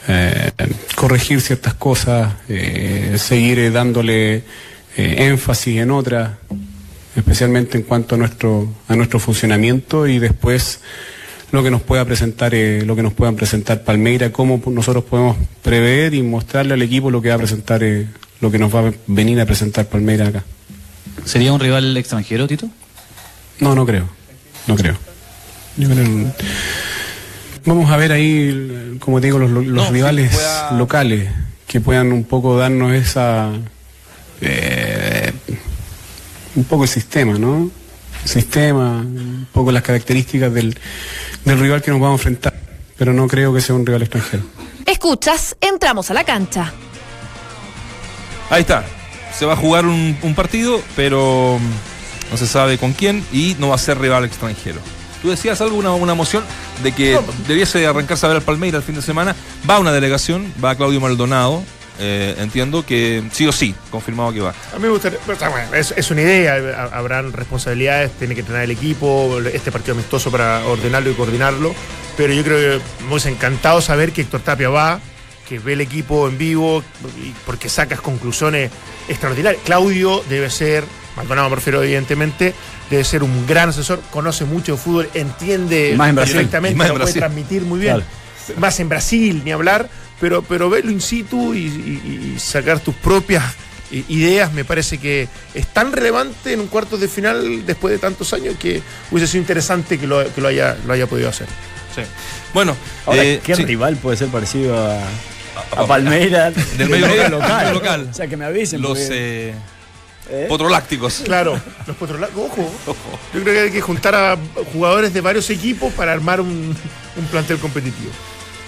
eh, corregir ciertas cosas, eh, seguir eh, dándole eh, énfasis en otras, especialmente en cuanto a nuestro, a nuestro funcionamiento y después lo que nos pueda presentar, eh, lo que nos puedan presentar Palmeira, cómo nosotros podemos prever y mostrarle al equipo lo que va a presentar, eh, lo que nos va a venir a presentar Palmeira acá. ¿Sería un rival extranjero, Tito? No, no creo. No creo. Yo creo. Vamos a ver ahí, como te digo, los, los No, rivales pueda- locales que puedan un poco darnos esa. eh, un poco el sistema, ¿no? El sistema, un poco las características del, del rival que nos vamos a enfrentar. Pero no creo que sea un rival extranjero. Escuchas, entramos a la cancha. Ahí está. Se va a jugar un, un partido, pero no se sabe con quién y no va a ser rival extranjero. Tú decías algo, una, una moción de que debiese arrancarse a ver al Palmeira el fin de semana. Va una delegación, va Claudio Maldonado. eh, entiendo que sí o sí, confirmado que va. A mí me gustaría, bueno, es, es una idea, ha- habrán responsabilidades, tiene que tener el equipo, este partido amistoso para ordenarlo y coordinarlo, pero yo creo que hubiese encantado saber que Héctor Tapia va, que ve el equipo en vivo, porque sacas conclusiones extraordinarias. Claudio debe ser, Maldonado me refiero evidentemente, debe ser un gran asesor, conoce mucho de fútbol, entiende Más en Brasil. perfectamente, más en lo puede transmitir muy bien. Claro. Más en Brasil, ni hablar, pero, pero verlo in situ y, y- y sacar tus propias eh, ideas me parece que es tan relevante en un cuarto de final después de tantos años que hubiese sido interesante que lo, que lo, haya, lo haya podido hacer. Sí. Bueno, Ahora, eh, ¿qué sí. rival puede ser parecido a, a- a Palmeira del medio local, local. O sea, que me avisen. Los porque- eh, ¿Eh? potrolácticos. Claro, los potrolacos, ojo. Yo creo que hay que juntar a jugadores de varios equipos para armar un, un plantel competitivo.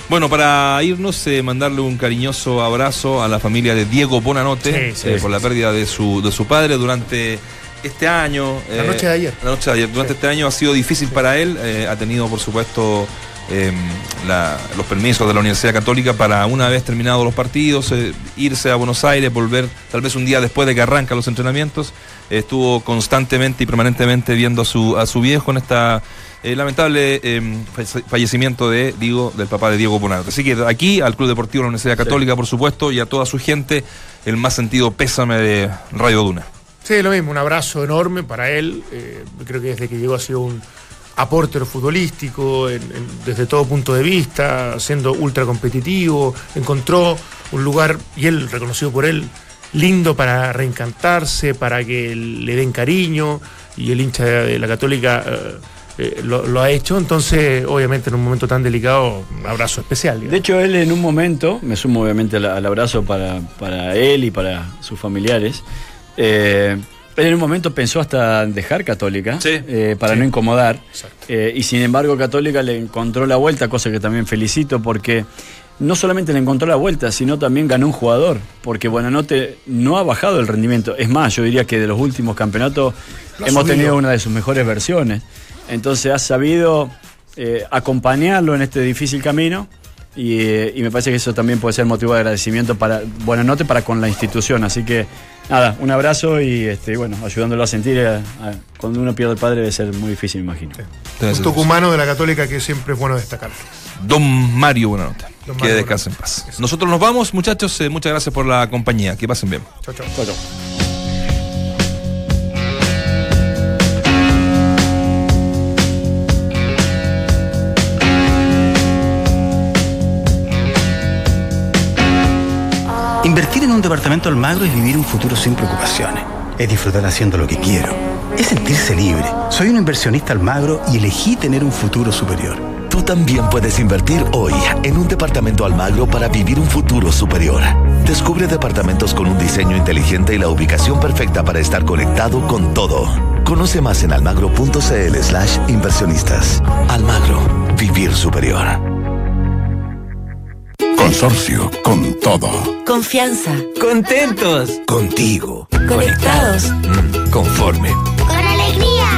Bueno, para irnos, eh, mandarle un cariñoso abrazo a la familia de Diego Bonanote Sí, sí, eh, sí, por la pérdida de su, de su padre durante este año. La noche de ayer. La noche de ayer. Durante este año ha sido difícil para él. eh, ha tenido, por supuesto, eh, la- los permisos de la Universidad Católica para, una vez terminados los partidos, eh, irse a Buenos Aires, volver tal vez un día después de que arrancan los entrenamientos. Eh, estuvo constantemente y permanentemente viendo a su, a su viejo en esta eh, lamentable falle- fallecimiento de digo del papá de Diego Bonanote. Así que aquí al Club Deportivo de la Universidad Católica, por supuesto, y a toda su gente, el más sentido pésame de Radio Duna. Sí, lo mismo, un abrazo enorme para él. eh, creo que desde que llegó ha sido un aporte futbolístico desde todo punto de vista, siendo ultra competitivo, encontró un lugar, y él reconocido por él, lindo para reencantarse, para que le den cariño, y el hincha de, la católica eh, eh, lo, ha hecho, entonces obviamente en un momento tan delicado, un abrazo especial. De hecho, él en un momento, me sumo obviamente al, al abrazo para, para él y para sus familiares, eh, En un momento pensó hasta dejar Católica eh, para no incomodar. Eh, y sin embargo, Católica le encontró la vuelta, cosa que también felicito porque no solamente le encontró la vuelta, sino también ganó un jugador. Porque Buenanote no ha bajado el rendimiento. Es más, yo diría que de los últimos campeonatos Lo hemos subido. tenido una de sus mejores versiones. Entonces ha sabido eh, acompañarlo en este difícil camino. Y, eh, y me parece que eso también puede ser motivo de agradecimiento para Buenanote para con la institución. Así que nada, un abrazo y este, bueno, ayudándolo a sentir eh, a- cuando uno pierde el padre debe ser muy difícil, me imagino. Un tucumano de la Católica que siempre es bueno destacar. Don Mario, buena nota. Don Que descanse en paz. Nosotros nos vamos, muchachos. eh, muchas gracias por la compañía. Que pasen bien. Chao, chao. Un departamento Almagro es vivir un futuro sin preocupaciones. Es disfrutar haciendo lo que quiero. Es sentirse libre. Soy un inversionista Almagro y elegí tener un futuro superior. Tú también puedes invertir hoy en un departamento Almagro para vivir un futuro superior. Descubre departamentos con un diseño inteligente y la ubicación perfecta para estar conectado con todo. Conoce más en almagro.cl slash inversionistas. Almagro, vivir superior. Consorcio, con todo. Confianza. Contentos. Contigo. Conectados. Conforme. Con alegría.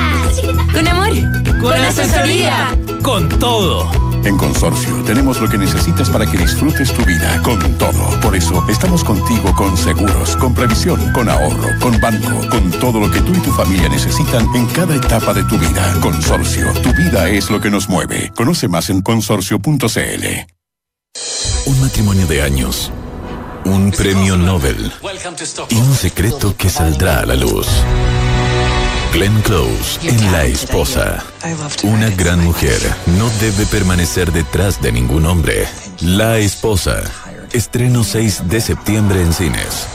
Con amor. Con asesoría. Con todo. En Consorcio tenemos lo que necesitas para que disfrutes tu vida con todo. Por eso estamos contigo con seguros, con previsión, con ahorro, con banco, con todo lo que tú y tu familia necesitan en cada etapa de tu vida. Consorcio, tu vida es lo que nos mueve. Conoce más en consorcio.cl. Un matrimonio de años, un premio Nobel y un secreto que saldrá a la luz. Glenn Close en La Esposa. Una gran mujer no debe permanecer detrás de ningún hombre. La Esposa. Estreno 6 de septiembre en cines.